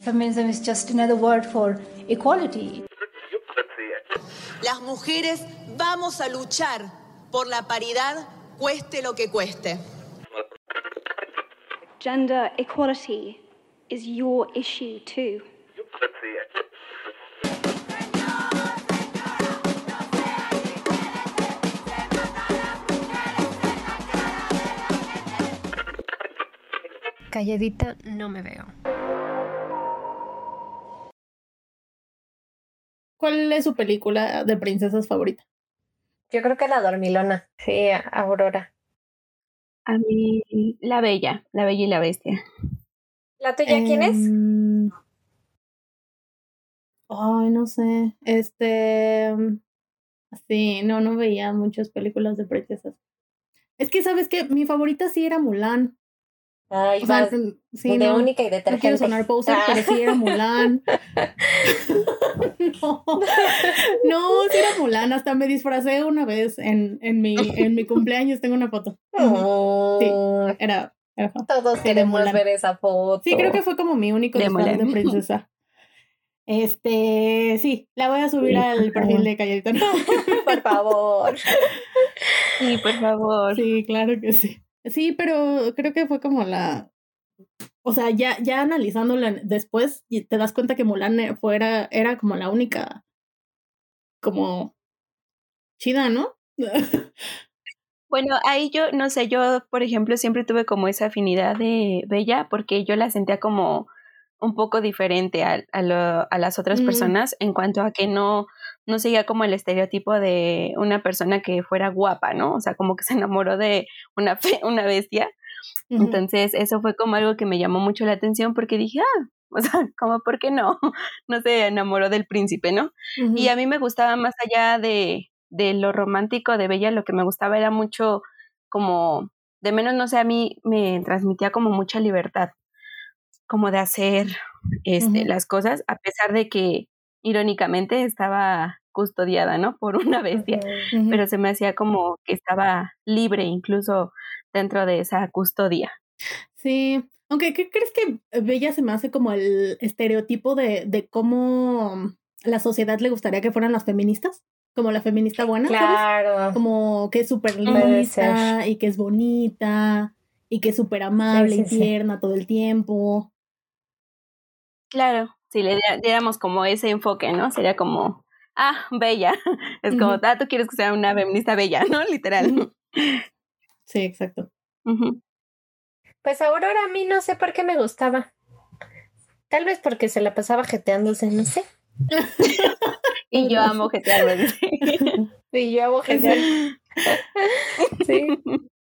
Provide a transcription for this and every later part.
Feminism is just another word for equality. Las mujeres vamos a luchar por la paridad, cueste lo que cueste. Gender equality is your issue too. Calladita no me veo. ¿Cuál es su película de princesas favorita? Yo creo que la dormilona. Sí, Aurora. A mí, La Bella, La Bella y la Bestia. ¿La tuya quién es? Em, Ay, no sé. Este. Sí, no, no veía muchas películas de princesas. Es que, ¿sabes qué? Mi favorita sí era Mulan. Ay, O sea, vas sí, de no, única y no quiero detergente. sonar poser, Ah. pero sí era Mulan. no, no, sí era Mulan. Hasta me disfracé una vez en, en, mi, en mi cumpleaños. Tengo una foto. Sí, era, era. Todos de queremos Mulan. ver esa foto. Sí, creo que fue como mi único De disfraz de princesa. Este, sí, la voy a subir Sí, al perfil de Calladita. Por favor. Sí, por favor. Sí, claro que sí. Sí, pero creo que fue como la. O sea, ya, ya analizándola después, te das cuenta que Mulan e- fuera, era como la única. Como. chida, ¿no? Bueno, ahí yo, no sé, yo, por ejemplo, siempre tuve como esa afinidad de Bella porque yo la sentía como un poco diferente a, a, lo- a las otras Mm. personas en cuanto a que no, no seguía como el estereotipo de una persona que fuera guapa, ¿no? O sea, como que se enamoró de una, fe- una bestia. Entonces, eso fue como algo que me llamó mucho la atención porque dije, ah, o sea, como, ¿por qué no? No se enamoró del príncipe, ¿no? Y a mí me gustaba más allá de, de lo romántico de Bella, lo que me gustaba era mucho como, de menos, no sé, a mí me transmitía como mucha libertad, como de hacer este, las cosas, a pesar de que irónicamente estaba custodiada, ¿no? Por una bestia, pero se me hacía como que estaba libre incluso dentro de esa custodia. Sí, aunque ¿qué crees que Bella se me hace como el estereotipo de, de cómo la sociedad le gustaría que fueran las feministas? Como la feminista buena, ¿sabes? Claro. Como que es súper lista y que es bonita y que es súper amable Sí, y sí. tierna todo el tiempo. Claro, si le diéramos como ese enfoque, ¿no? Sería como, ah, bella. Es como, ah, tú quieres que sea una feminista bella, ¿no? Literal. Sí, exacto. Ujú. Pues Aurora a mí no sé por qué me gustaba. Tal vez porque se la pasaba jeteándose, no sé. Y yo amo jetearme. Y yo hago jetear. Sí.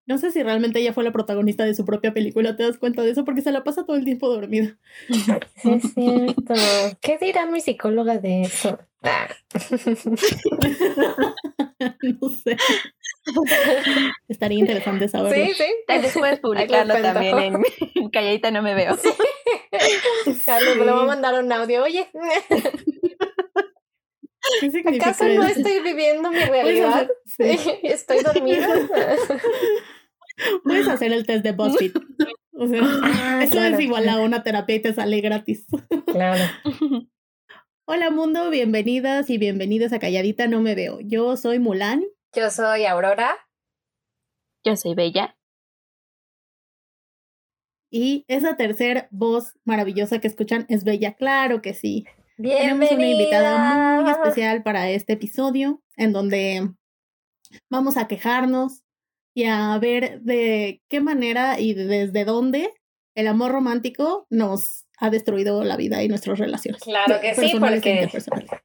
No sé si realmente ella fue la protagonista de su propia película, ¿te das cuenta de eso? Porque se la pasa todo el tiempo dormida. Sí, es cierto. ¿Qué dirá mi psicóloga de eso? No sé. Estaría interesante saberlo. Sí, sí. Puedes publicarlo también en, en Calladita No Me Veo. Ya le, le voy a mandar un audio. Oye, ¿Qué significa ¿acaso no estoy viviendo mi realidad? hacer, sí. ¿Estoy dormida? Puedes hacer el test de BuzzFeed. O sea, Ah, eso claro. es igual a una terapia y te sale gratis. Claro. Hola mundo, bienvenidas y bienvenidos a Calladita No Me Veo. Yo soy Mulan. Yo soy Aurora. Yo soy bella. Y esa tercera voz maravillosa que escuchan es Bella, claro que sí. Bienvenida. Tenemos una invitada muy especial para este episodio, en donde vamos a quejarnos y a ver de qué manera y desde dónde el amor romántico nos ha destruido la vida y nuestras relaciones. Claro que sí, e porque-.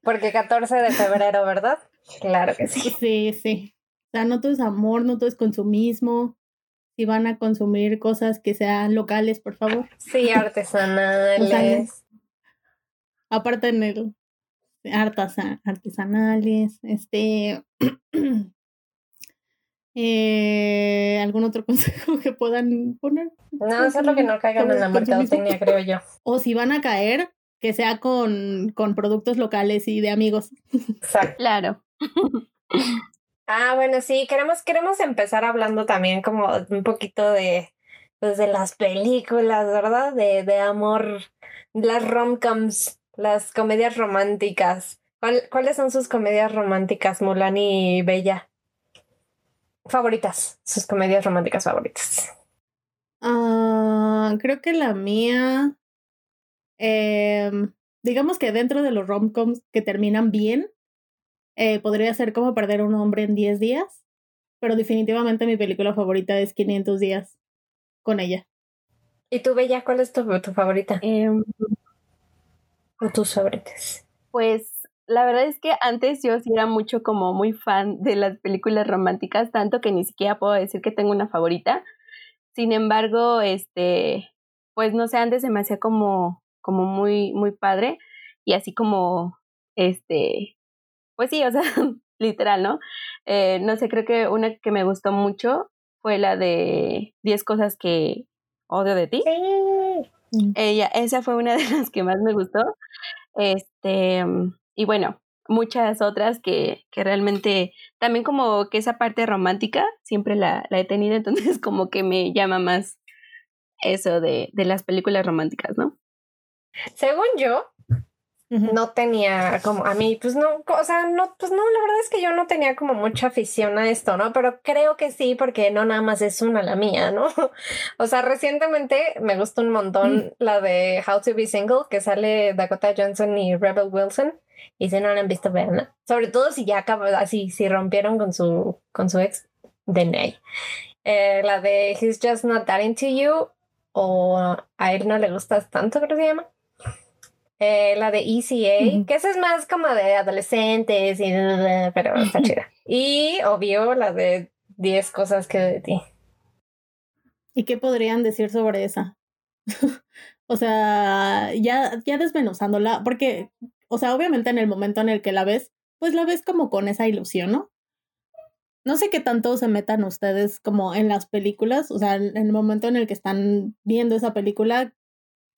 Porque 14 de febrero, ¿verdad? Claro que sí. Sí, sí. O sea, no todo es amor, no todo es consumismo. Si van a consumir cosas que sean locales, por favor. Sí, artesanales. Aparte en el artesa- artesanales, este eh, algún otro consejo que puedan poner. No, solo que no caigan en la mercadotecnia, creo yo. O si van a caer, que sea con, con productos locales y de amigos. Exacto. Claro. Ah, bueno, sí, queremos, queremos empezar hablando también como un poquito de, pues, de las películas, ¿verdad? De, de amor, las rom-coms, las comedias románticas. ¿Cuáles son sus comedias románticas, Mulan y Bella? Favoritas, sus comedias románticas favoritas. Ah, creo que la mía, em, digamos que dentro de los rom-coms que terminan bien, eh, podría ser como perder a un hombre en 10 días, pero definitivamente mi película favorita es 500 días con ella. ¿Y tú, Bella, cuál es tu, tu favorita? Em, o tus favoritas. Pues la verdad es que antes yo sí era mucho como muy fan de las películas románticas, tanto que ni siquiera puedo decir que tengo una favorita. Sin embargo, este, pues no sé, antes se me hacía como, como muy, muy padre y así como, este, pues sí, o sea, literal, ¿no? Eh, no sé, creo que una que me gustó mucho fue la de 10 cosas que odio de ti. Sí. Ella, esa fue una de las que más me gustó. Este, y bueno, muchas otras que, que realmente también como que esa parte romántica siempre la, la he tenido, entonces como que me llama más eso de, de las películas románticas, ¿no? Según yo, No tenía como a mí, pues no, o sea, no, pues no, la verdad es que yo no tenía como mucha afición a esto, ¿no? Pero creo que sí, porque no nada más es una la mía, ¿no? O sea, recientemente me gustó un montón la de How to Be Single, que sale Dakota Johnson y Rebel Wilson. Y si no la han visto, veanla. Sobre todo si ya acabó, así, si rompieron con su, con su ex, denle ahí. Eh, la de He's Just Not That Into You, o a él no le gustas tanto, creo que se llama. Eh, la de ECA, que esa es más como de adolescentes, y, pero está chida. Y obvio la de 10 cosas que de ti. ¿Y qué podrían decir sobre esa? o sea, ya, ya desmenuzándola, porque, o sea, obviamente en el momento en el que la ves, pues la ves como con esa ilusión, ¿no? No sé qué tanto se metan ustedes como en las películas, o sea, en el momento en el que están viendo esa película,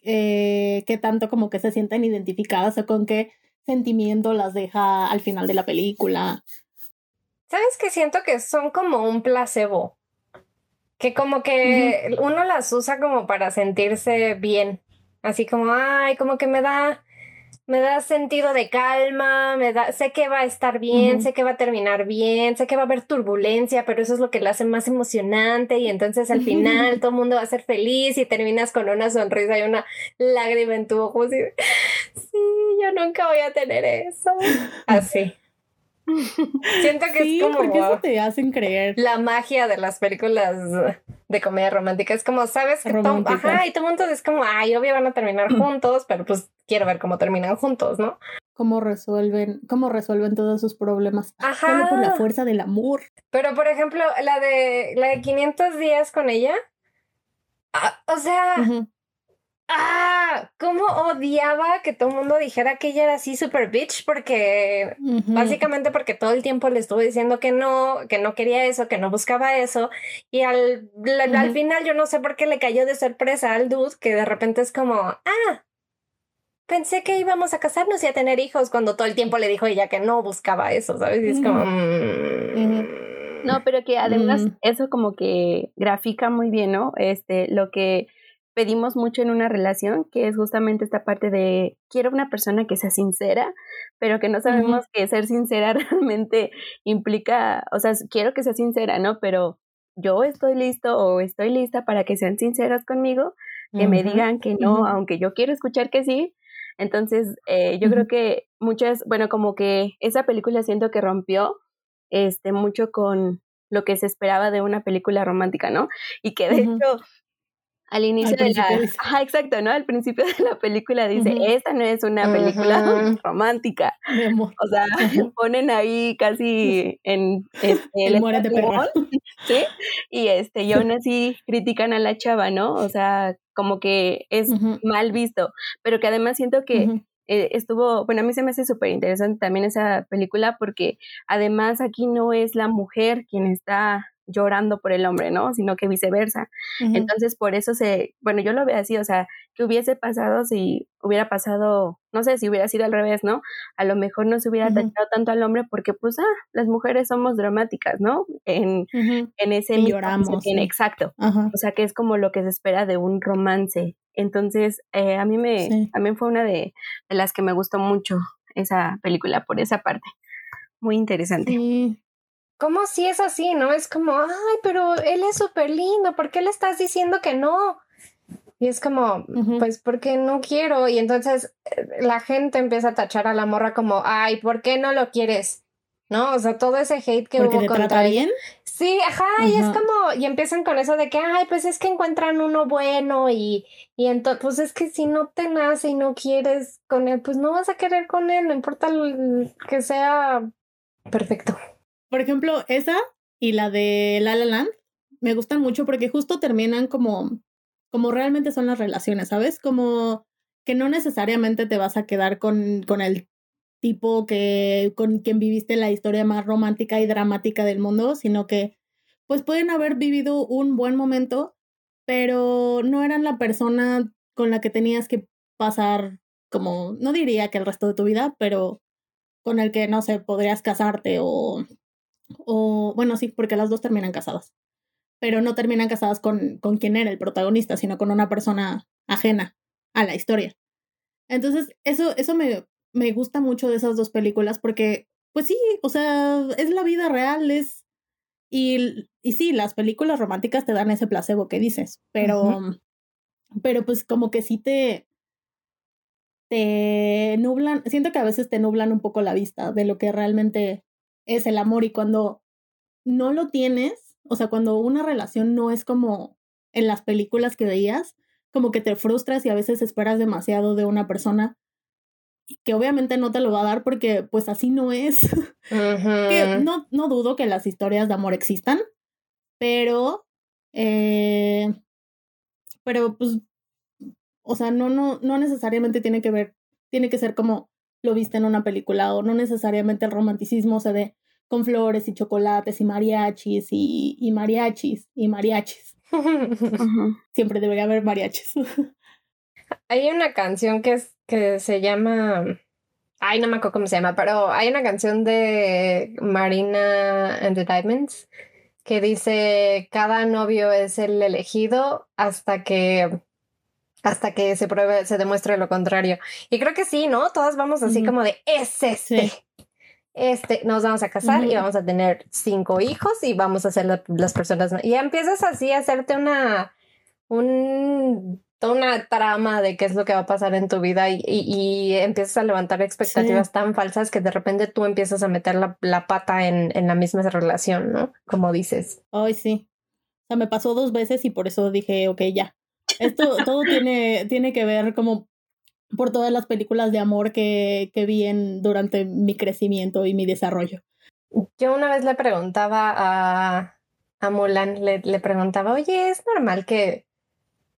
eh, qué tanto como que se sienten identificadas o con qué sentimiento las deja al final de la película. ¿Sabes que Siento que son como un placebo. Que como que uno las usa como para sentirse bien. Así como, ay, como que me da, me da sentido de calma, me da, sé que va a estar bien, sé que va a terminar bien, sé que va a haber turbulencia, pero eso es lo que lo hace más emocionante y entonces al final todo el mundo va a ser feliz y terminas con una sonrisa y una lágrima en tu ojo así, sí, yo nunca voy a tener eso. Así. Siento que Sí, es como porque eso te hacen creer. la magia de las películas de comedia romántica. Es como, sabes que ajá, y todo el mundo es como, ay, obvio van a terminar juntos, pero pues quiero ver cómo terminan juntos, ¿no? cómo resuelven, cómo resuelven todos sus problemas. Ajá. Solo por la fuerza del amor. Pero por ejemplo, la de la de 500 días con ella, ah, o sea. Ah, cómo odiaba que todo el mundo dijera que ella era así super bitch porque. Básicamente porque todo el tiempo le estuve diciendo que no, que no quería eso, que no buscaba eso. Y al, al final yo no sé por qué le cayó de sorpresa al dude que de repente es como, ah, pensé que íbamos a casarnos y a tener hijos cuando todo el tiempo le dijo ella que no buscaba eso, ¿sabes? Y es como... mm, No, pero que además Mm. eso como que grafica muy bien, ¿no? Este, lo que pedimos mucho en una relación, que es justamente esta parte de quiero una persona que sea sincera, pero que no sabemos que ser sincera realmente implica, o sea, quiero que sea sincera, ¿no? Pero yo estoy listo o estoy lista para que sean sinceras conmigo, que me Ujú. digan que no, Ujú. aunque yo quiero escuchar que sí. Entonces, eh, yo creo que muchas, bueno, como que esa película siento que rompió este mucho con lo que se esperaba de una película romántica, ¿no? Y que de hecho al inicio de la dice. Ajá, exacto, ¿no? Al principio de la película dice. "Esta no es una película romántica." Mi amor. O sea, ponen ahí casi en este El. ¿sí? Y este, y aún así critican a la chava, ¿no? O sea, como que es mal visto, pero que además siento que eh, estuvo, bueno, a mí se me hace súper interesante también esa película porque además aquí no es la mujer quien está llorando por el hombre, ¿no? Sino que viceversa. Entonces, por eso se, bueno, yo lo veo así, o sea, que hubiese pasado si hubiera pasado, no sé, si hubiera sido al revés, ¿no? A lo mejor no se hubiera tachado tanto al hombre porque, pues, ah, las mujeres somos dramáticas, ¿no? En, en ese... Y lloramos. Exacto. O sea, que es como lo que se espera de un romance. Entonces, eh, a mí me, también fue una de, de las que me gustó mucho esa película por esa parte. Muy interesante. Sí. ¿Cómo si es así, no? Es como, ay, pero él es súper lindo, ¿por qué le estás diciendo que no? Y es como, pues porque no quiero. Y entonces eh, la gente empieza a tachar a la morra como, ay, ¿por qué no lo quieres? ¿No? O sea, todo ese hate que ¿Porque hubo te contra trata él. bien? Sí, ajá, y es como, y empiezan con eso de que, ay, pues es que encuentran uno bueno y, y entonces, pues es que si no te nace y no quieres con él, pues no vas a querer con él, no importa que sea perfecto. Por ejemplo, esa y la de La La Land me gustan mucho porque justo terminan como, como realmente son las relaciones, ¿sabes? Como que no necesariamente te vas a quedar con, con el tipo que con quien viviste la historia más romántica y dramática del mundo, sino que pues pueden haber vivido un buen momento, pero no eran la persona con la que tenías que pasar como, no diría que el resto de tu vida, pero con el que, no sé, podrías casarte o, o bueno, sí, porque las dos terminan casadas, pero no terminan casadas con, con quien era el protagonista, sino con una persona ajena a la historia. Entonces, eso, eso me, me gusta mucho de esas dos películas porque, pues sí, o sea, es la vida real, es... Y, y sí, las películas románticas te dan ese placebo que dices, pero, pero pues como que sí te, te nublan, siento que a veces te nublan un poco la vista de lo que realmente es el amor y cuando no lo tienes, o sea, cuando una relación no es como en las películas que veías, como que te frustras y a veces esperas demasiado de una persona que obviamente no te lo va a dar porque pues así no es. que no, no dudo que las historias de amor existan, pero, eh, pero pues, o sea, no, no, no necesariamente tiene que ver, tiene que ser como lo viste en una película o no necesariamente el romanticismo se ve con flores y chocolates y mariachis y, y mariachis y mariachis. Siempre debería haber mariachis. Hay una canción que es que se llama ay no me acuerdo cómo se llama pero hay una canción de Marina and the Diamonds que dice cada novio es el elegido hasta que hasta que se pruebe se demuestre lo contrario y creo que sí no todas vamos así como de es este Sí. este nos vamos a casar y vamos a tener cinco hijos y vamos a ser la- las personas y ya empiezas así a hacerte una un una trama de qué es lo que va a pasar en tu vida y, y- y empiezas a levantar expectativas tan falsas que de repente tú empiezas a meter la, la pata en, en la misma relación, ¿no? Como dices. Ay, sí. O sea, me pasó dos veces y por eso dije, ok, ya. Esto todo tiene, tiene que ver como por todas las películas de amor que, que vi en, durante mi crecimiento y mi desarrollo. Yo una vez le preguntaba a, a Mulan, le, le preguntaba, oye, ¿es normal que,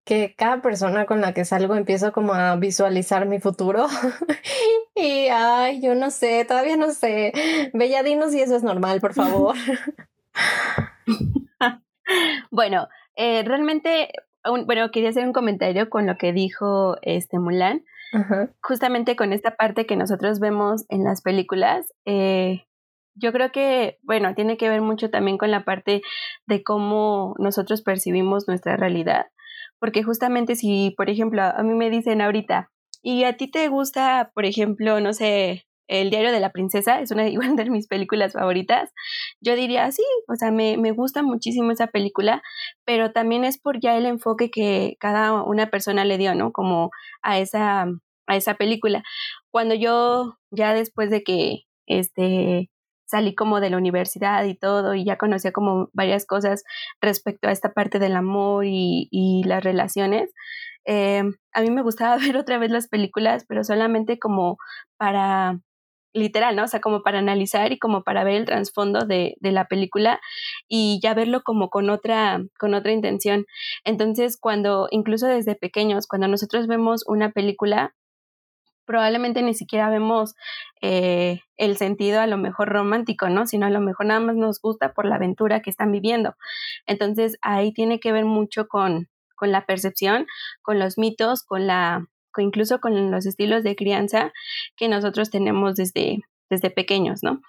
que cada persona con la que salgo empiezo como a visualizar mi futuro? y, ay, yo no sé, todavía no sé. Bella, dinos si eso es normal, por favor. Bueno, eh, realmente, un- bueno, quería hacer un comentario con lo que dijo este Mulan. Ajá. justamente con esta parte que nosotros vemos en las películas, eh, yo creo que, bueno, tiene que ver mucho también con la parte de cómo nosotros percibimos nuestra realidad, porque justamente si, por ejemplo, a mí me dicen ahorita, y a ti te gusta, por ejemplo, no sé, El diario de la princesa, es una de mis películas favoritas, yo diría, sí, o sea, me, me gusta muchísimo esa película, pero también es por ya el enfoque que cada una persona le dio, ¿no? Como a esa, a esa película. Cuando yo, ya después de que este, salí como de la universidad y todo, y ya conocía como varias cosas respecto a esta parte del amor y, y las relaciones, eh, a mí me gustaba ver otra vez las películas, pero solamente como para literal, ¿no? O sea, como para analizar y como para ver el trasfondo de, de la película y ya verlo como con otra, con otra intención. Entonces, cuando, incluso desde pequeños, cuando nosotros vemos una película, probablemente ni siquiera vemos eh, el sentido a lo mejor romántico, ¿no? Sino a lo mejor nada más nos gusta por la aventura que están viviendo. Entonces ahí tiene que ver mucho con, con la percepción, con los mitos, con la, incluso con los estilos de crianza que nosotros tenemos desde, desde pequeños, ¿no?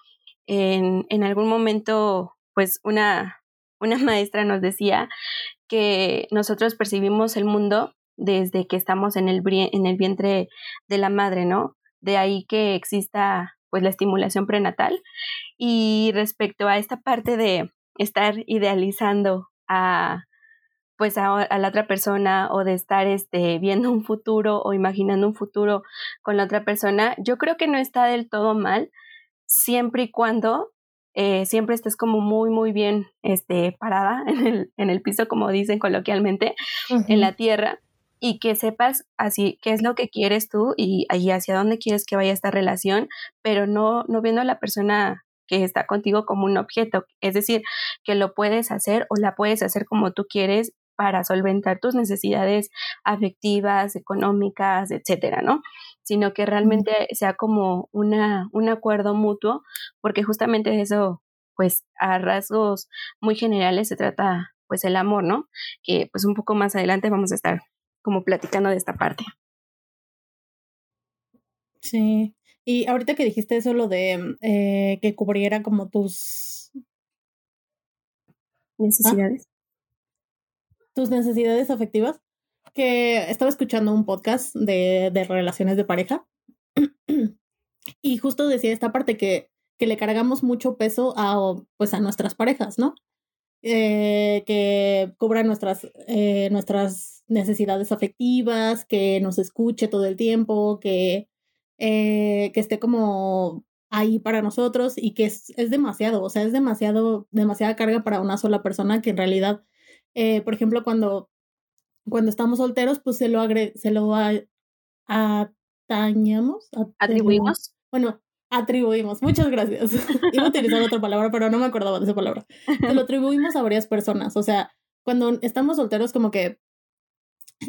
En, en algún momento, pues una, una maestra nos decía que nosotros percibimos el mundo desde que estamos en el, en el vientre de la madre, ¿no? De ahí que exista pues la estimulación prenatal. Y respecto a esta parte de estar idealizando a pues a, la otra persona o de estar este, viendo un futuro o imaginando un futuro con la otra persona, yo creo que no está del todo mal siempre y cuando eh, siempre estés como muy, muy bien este, parada en el, en el piso, como dicen coloquialmente, en la tierra, y que sepas así qué es lo que quieres tú y, hacia dónde quieres que vaya esta relación, pero no, no viendo a la persona que está contigo como un objeto, es decir, que lo puedes hacer o la puedes hacer como tú quieres para solventar tus necesidades afectivas, económicas, etcétera, ¿no? Sino que realmente sea como una, un acuerdo mutuo, porque justamente de eso, pues a rasgos muy generales se trata pues el amor, ¿no? Que pues un poco más adelante vamos a estar como platicando de esta parte. Sí, y ahorita que dijiste eso, lo de eh, que cubriera como tus necesidades. Tus necesidades afectivas. Que estaba escuchando un podcast de, de relaciones de pareja y justo decía esta parte que, que le cargamos mucho peso a, pues, a nuestras parejas, ¿no? Eh, que cubra nuestras, eh, nuestras necesidades afectivas, que nos escuche todo el tiempo, que, eh, que esté como ahí para nosotros y que es, es, demasiado, o sea, es demasiado, demasiada carga para una sola persona que en realidad, por ejemplo, cuando, cuando estamos solteros, pues se lo, agre se lo atañamos. Atribuimos. Bueno, atribuimos, muchas gracias. Iba a utilizar otra palabra, pero no me acordaba de esa palabra. Se lo atribuimos a varias personas. O sea, cuando estamos solteros, como que,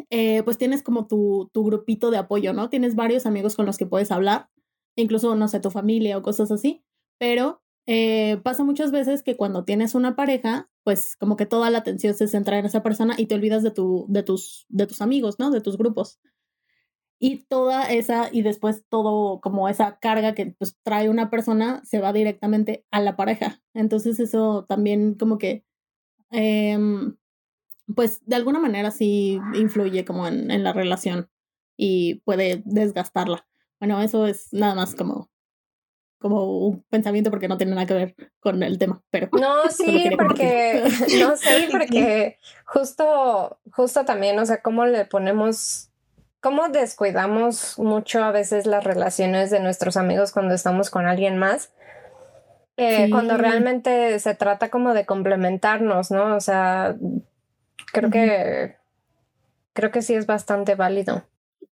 eh, pues tienes como tu, tu grupito de apoyo, ¿no? Tienes varios amigos con los que puedes hablar, incluso, no sé, tu familia o cosas así. Pero eh, pasa muchas veces que cuando tienes una pareja, pues como que toda la atención se centra en esa persona y te olvidas de, tu, de, tus, de tus amigos, ¿no? De tus grupos y toda esa y después todo como esa carga que pues, trae una persona se va directamente a la pareja. Entonces eso también como que em, pues de alguna manera sí influye como en, en, la relación y puede desgastarla. Bueno, eso es nada más como como un pensamiento porque no tiene nada que ver con el tema, pero no sí porque no sí porque justo justo también o sea cómo le ponemos cómo descuidamos mucho a veces las relaciones de nuestros amigos cuando estamos con alguien más. Eh, cuando realmente se trata como de complementarnos, ¿no? O sea, creo que creo que sí es bastante válido.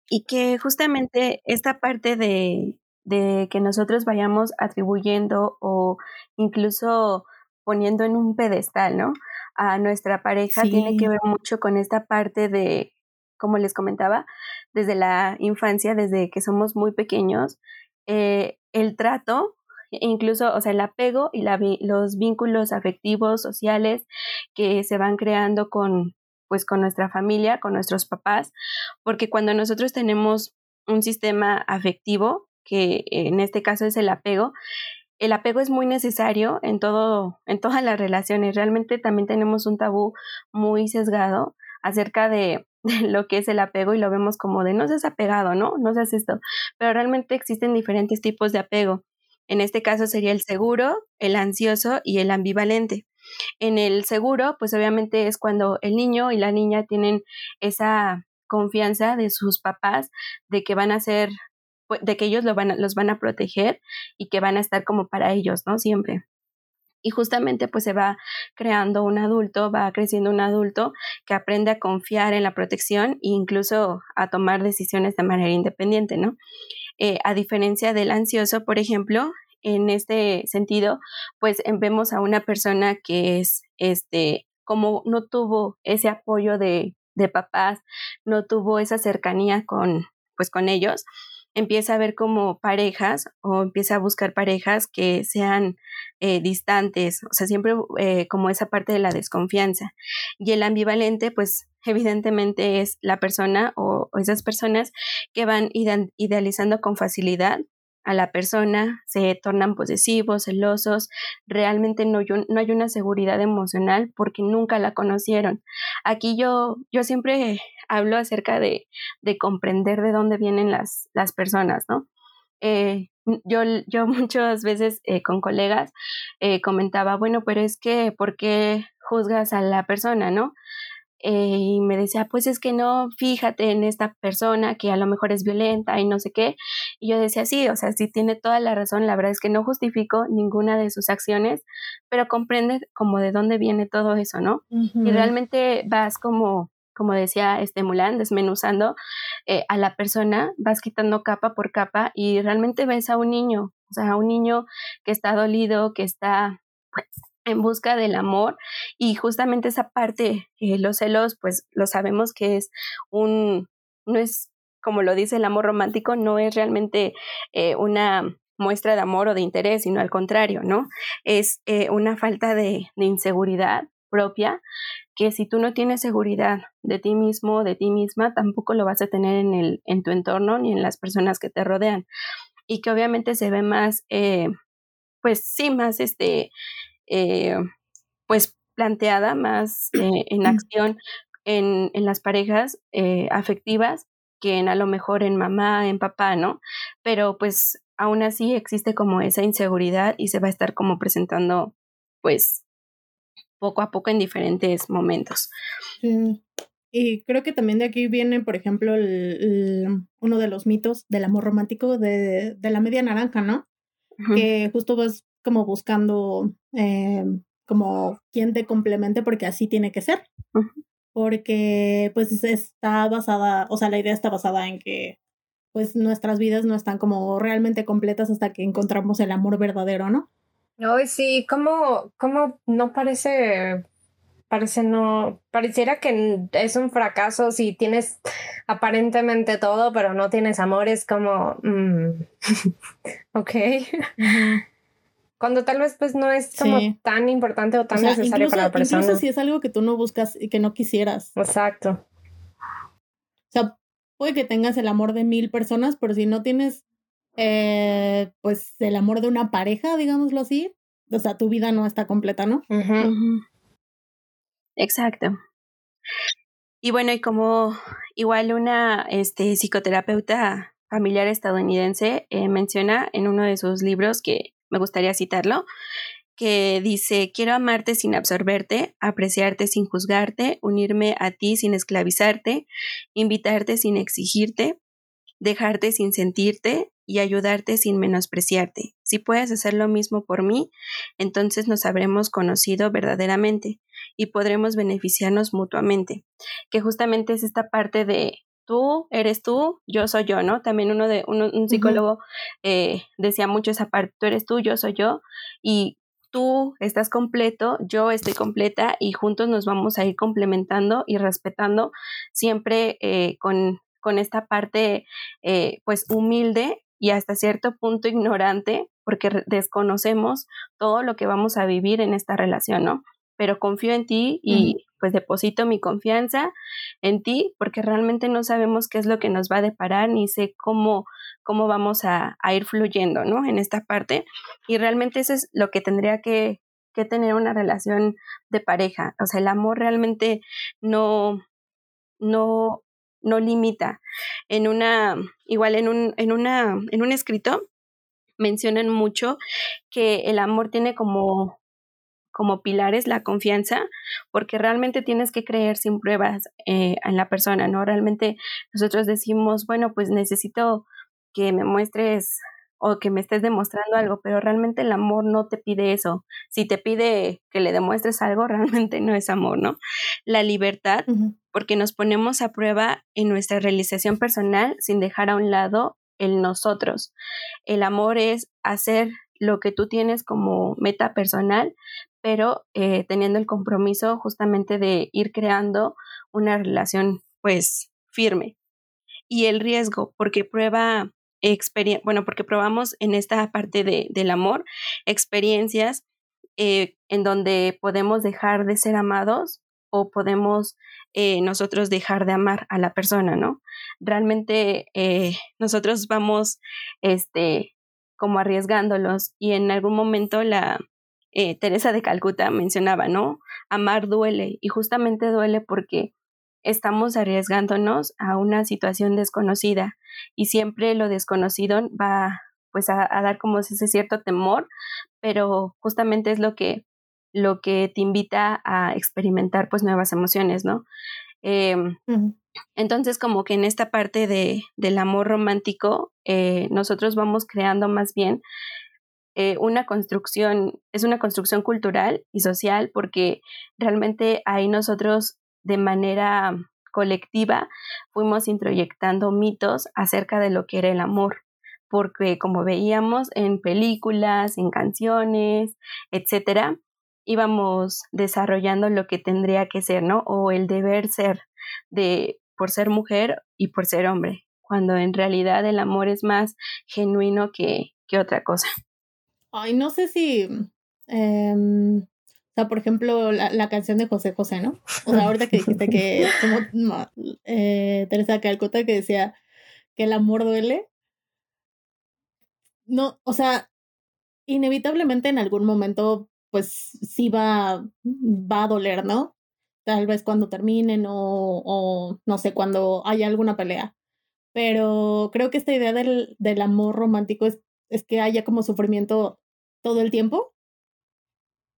Y que justamente esta parte de, de que nosotros vayamos atribuyendo o incluso poniendo en un pedestal, ¿no? A nuestra pareja tiene que ver mucho con esta parte de como les comentaba, desde la infancia, desde que somos muy pequeños, eh, el trato, incluso, o sea, el apego y los vínculos afectivos, sociales que se van creando con, pues, con nuestra familia, con nuestros papás, porque cuando nosotros tenemos un sistema afectivo, que en este caso es el apego, el apego es muy necesario en todo, en todas las relaciones. Realmente también tenemos un tabú muy sesgado acerca de lo que es el apego y lo vemos como de no seas apegado, ¿no? No seas esto. Pero realmente existen diferentes tipos de apego. En este caso sería el seguro, el ansioso y el ambivalente. En el seguro, pues obviamente es cuando el niño y la niña tienen esa confianza de sus papás de que van a ser, de que ellos lo van los van a proteger y que van a estar como para ellos, ¿no? Siempre y justamente pues se va creando un adulto, va creciendo un adulto que aprende a confiar en la protección e incluso a tomar decisiones de manera independiente, ¿no? Eh, a diferencia del ansioso, por ejemplo, en este sentido, pues em, vemos a una persona que es, este, como no tuvo ese apoyo de, de papás, no tuvo esa cercanía con, pues con ellos, empieza a ver como parejas o empieza a buscar parejas que sean eh, distantes, o sea, siempre eh, como esa parte de la desconfianza. Y el ambivalente, pues evidentemente es la persona o, esas personas que van idealizando con facilidad a la persona, se tornan posesivos, celosos, realmente no, no, hay una seguridad emocional porque nunca la conocieron. Aquí yo, yo siempre hablo acerca de, de comprender de dónde vienen las, las personas, ¿no? Eh, yo, yo muchas veces eh, con colegas eh, comentaba, bueno, pero es que, ¿por qué juzgas a la persona, no? Y me decía, pues es que no, fíjate en esta persona que a lo mejor es violenta y no sé qué. Y yo decía, sí, o sea, sí tiene toda la razón, la verdad es que no justifico ninguna de sus acciones, pero comprende como de dónde viene todo eso, ¿no? Y realmente vas como, como decía este Mulan, desmenuzando eh, a la persona, vas quitando capa por capa y realmente ves a un niño, o sea, a un niño que está dolido, que está pues, en busca del amor y justamente esa parte, eh, los celos, pues lo sabemos que es un, no es como lo dice el amor romántico, no es realmente eh, una muestra de amor o de interés, sino al contrario, ¿no? Es una falta de, inseguridad propia que si tú no tienes seguridad de ti mismo, de ti misma, tampoco lo vas a tener en, el, en tu entorno ni en las personas que te rodean. Y que obviamente se ve más, pues sí, más este, eh, pues planteada más eh, en acción en, en las parejas eh, afectivas que en a lo mejor en mamá, en papá, ¿no? Pero pues aún así existe como esa inseguridad y se va a estar como presentando pues poco a poco en diferentes momentos. Y creo que también de aquí viene, por ejemplo, el, uno de los mitos del amor romántico de, de la media naranja, ¿no? Que justo vas como buscando eh, como quien te complemente porque así tiene que ser. Porque pues está basada, o sea, la idea está basada en que pues nuestras vidas no están como realmente completas hasta que encontramos el amor verdadero, ¿no? Ay, sí, como, como no parece, parece no, pareciera que es un fracaso si tienes aparentemente todo, pero no tienes amor, es como, mm, ok. Cuando tal vez pues no es como tan importante o tan necesario para la persona. Incluso si es algo que tú no buscas y que no quisieras. Exacto. O sea, puede que tengas el amor de mil personas, pero si no tienes eh, pues el amor de una pareja, digámoslo así, o sea, tu vida no está completa, ¿no? Exacto. Y bueno, y como igual una este, psicoterapeuta familiar estadounidense eh, menciona en uno de sus libros que me gustaría citarlo, que dice, quiero amarte sin absorberte, apreciarte sin juzgarte, unirme a ti sin esclavizarte, invitarte sin exigirte, dejarte sin sentirte y ayudarte sin menospreciarte. Si puedes hacer lo mismo por mí, entonces nos habremos conocido verdaderamente y podremos beneficiarnos mutuamente, que justamente es esta parte de tú eres tú, yo soy yo, ¿no? También uno de un psicólogo eh, decía mucho esa parte, tú eres tú, yo soy yo, y tú estás completo, yo estoy completa y juntos nos vamos a ir complementando y respetando siempre eh, con, con, esta parte eh, pues humilde y hasta cierto punto ignorante porque desconocemos todo lo que vamos a vivir en esta relación, ¿no? Pero confío en ti y, pues deposito mi confianza en ti porque realmente no sabemos qué es lo que nos va a deparar ni sé cómo, cómo vamos a, ir fluyendo, ¿no? En esta parte. Y realmente eso es lo que tendría que, que tener una relación de pareja. O sea, el amor realmente no, no, no limita. En una, igual en un, en una, en un escrito mencionan mucho que el amor tiene como como pilares la confianza, porque realmente tienes que creer sin pruebas eh, en la persona, ¿no? Realmente nosotros decimos, bueno, pues necesito que me muestres o que me estés demostrando algo, pero realmente el amor no te pide eso. Si te pide que le demuestres algo, realmente no es amor, ¿no? La libertad, porque nos ponemos a prueba en nuestra realización personal sin dejar a un lado el nosotros. El amor es hacer lo que tú tienes como meta personal, pero eh, teniendo el compromiso justamente de ir creando una relación pues firme. Y el riesgo, porque prueba bueno, porque probamos en esta parte de, del amor experiencias eh, en donde podemos dejar de ser amados o podemos eh, nosotros dejar de amar a la persona, ¿no? Realmente eh, nosotros vamos, este, como arriesgándolos y en algún momento la Teresa de Calcuta mencionaba, ¿no? Amar duele y justamente duele porque estamos arriesgándonos a una situación desconocida y siempre lo desconocido va pues a, dar como ese cierto temor, pero justamente es lo que, lo que te invita a experimentar pues nuevas emociones, ¿no? Em, entonces como que en esta parte de, del amor romántico, eh, nosotros vamos creando más bien eh, una construcción, es una construcción cultural y social porque realmente ahí nosotros de manera colectiva fuimos introyectando mitos acerca de lo que era el amor, porque como veíamos en películas, en canciones, etcétera, íbamos desarrollando lo que tendría que ser, ¿no? O el deber ser de por ser mujer y por ser hombre, cuando en realidad el amor es más genuino que, que otra cosa. Ay, no sé si em, o sea, por ejemplo, la, la, canción de José José, ¿no? O sea, ahorita que dijiste que, como eh, Teresa Calcuta que decía que el amor duele. No, o sea, inevitablemente en algún momento, pues sí va, va a doler, ¿no? Tal vez cuando terminen o, o no sé, cuando haya alguna pelea. Pero creo que esta idea del, del amor romántico es, es que haya como sufrimiento todo el tiempo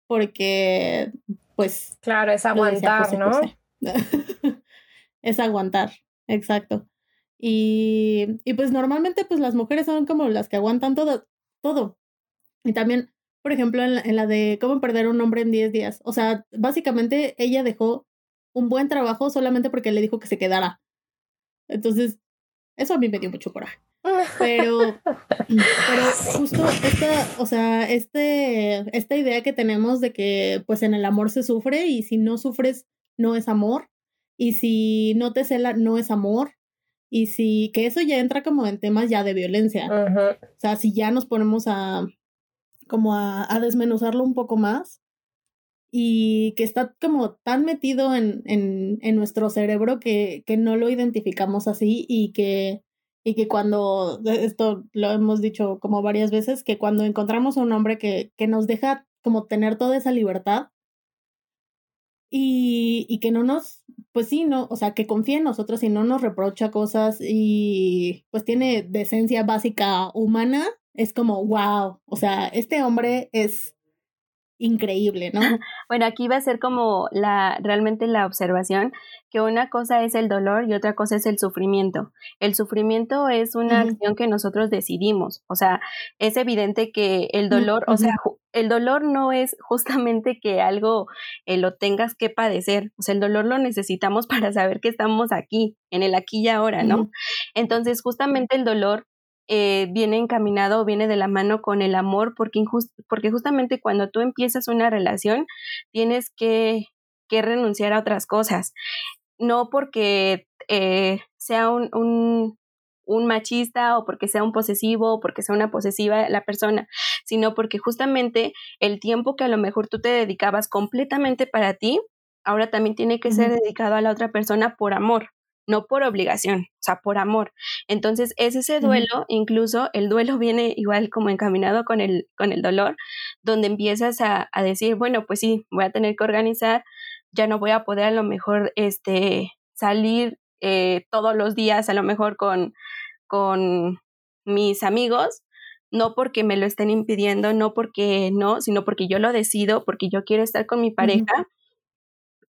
porque pues... Claro, es aguantar, ¿no? es aguantar, exacto. Y, y pues normalmente pues las mujeres son como las que aguantan todo, todo. Y también, por ejemplo, en la, en la de cómo perder un hombre en 10 días. O sea, básicamente ella dejó un buen trabajo solamente porque le dijo que se quedara. Entonces, eso a mí me dio mucho coraje. Pero, pero justo esta, o sea, este, esta idea que tenemos de que pues en el amor se sufre y si no sufres no es amor. Y si no te cela no es amor. Y si que eso ya entra como en temas ya de violencia. O sea, si ya nos ponemos a como a, a, desmenuzarlo un poco más y que está como tan metido en, en, en nuestro cerebro que, que no lo identificamos así y que y que cuando, esto lo hemos dicho como varias veces, que cuando encontramos a un hombre que, que nos deja como tener toda esa libertad y, y que no nos, pues sí, no, o sea, que confía en nosotros y no nos reprocha cosas y pues tiene decencia básica humana, es como, wow, o sea, este hombre es increíble, ¿no? Bueno, aquí va a ser como la realmente la observación que una cosa es el dolor y otra cosa es el sufrimiento. El sufrimiento es una acción que nosotros decidimos, o sea, es evidente que el dolor, o sea, el dolor no es justamente que algo eh, lo tengas que padecer, o sea, el dolor lo necesitamos para saber que estamos aquí, en el aquí y ahora, ¿no? Entonces, justamente el dolor eh, viene encaminado o viene de la mano con el amor, porque, porque justamente cuando tú empiezas una relación tienes que, que renunciar a otras cosas, no porque eh, sea un, un, un, machista o porque sea un posesivo o porque sea una posesiva la persona, sino porque justamente el tiempo que a lo mejor tú te dedicabas completamente para ti, ahora también tiene que ser dedicado a la otra persona por amor no por obligación, o sea, por amor. Entonces, es ese duelo, incluso el duelo viene igual como encaminado con el, con el dolor, donde empiezas a, a, decir, bueno, pues sí, voy a tener que organizar, ya no voy a poder a lo mejor este, salir eh, todos los días, a lo mejor con, con mis amigos, no porque me lo estén impidiendo, no porque no, sino porque yo lo decido, porque yo quiero estar con mi pareja.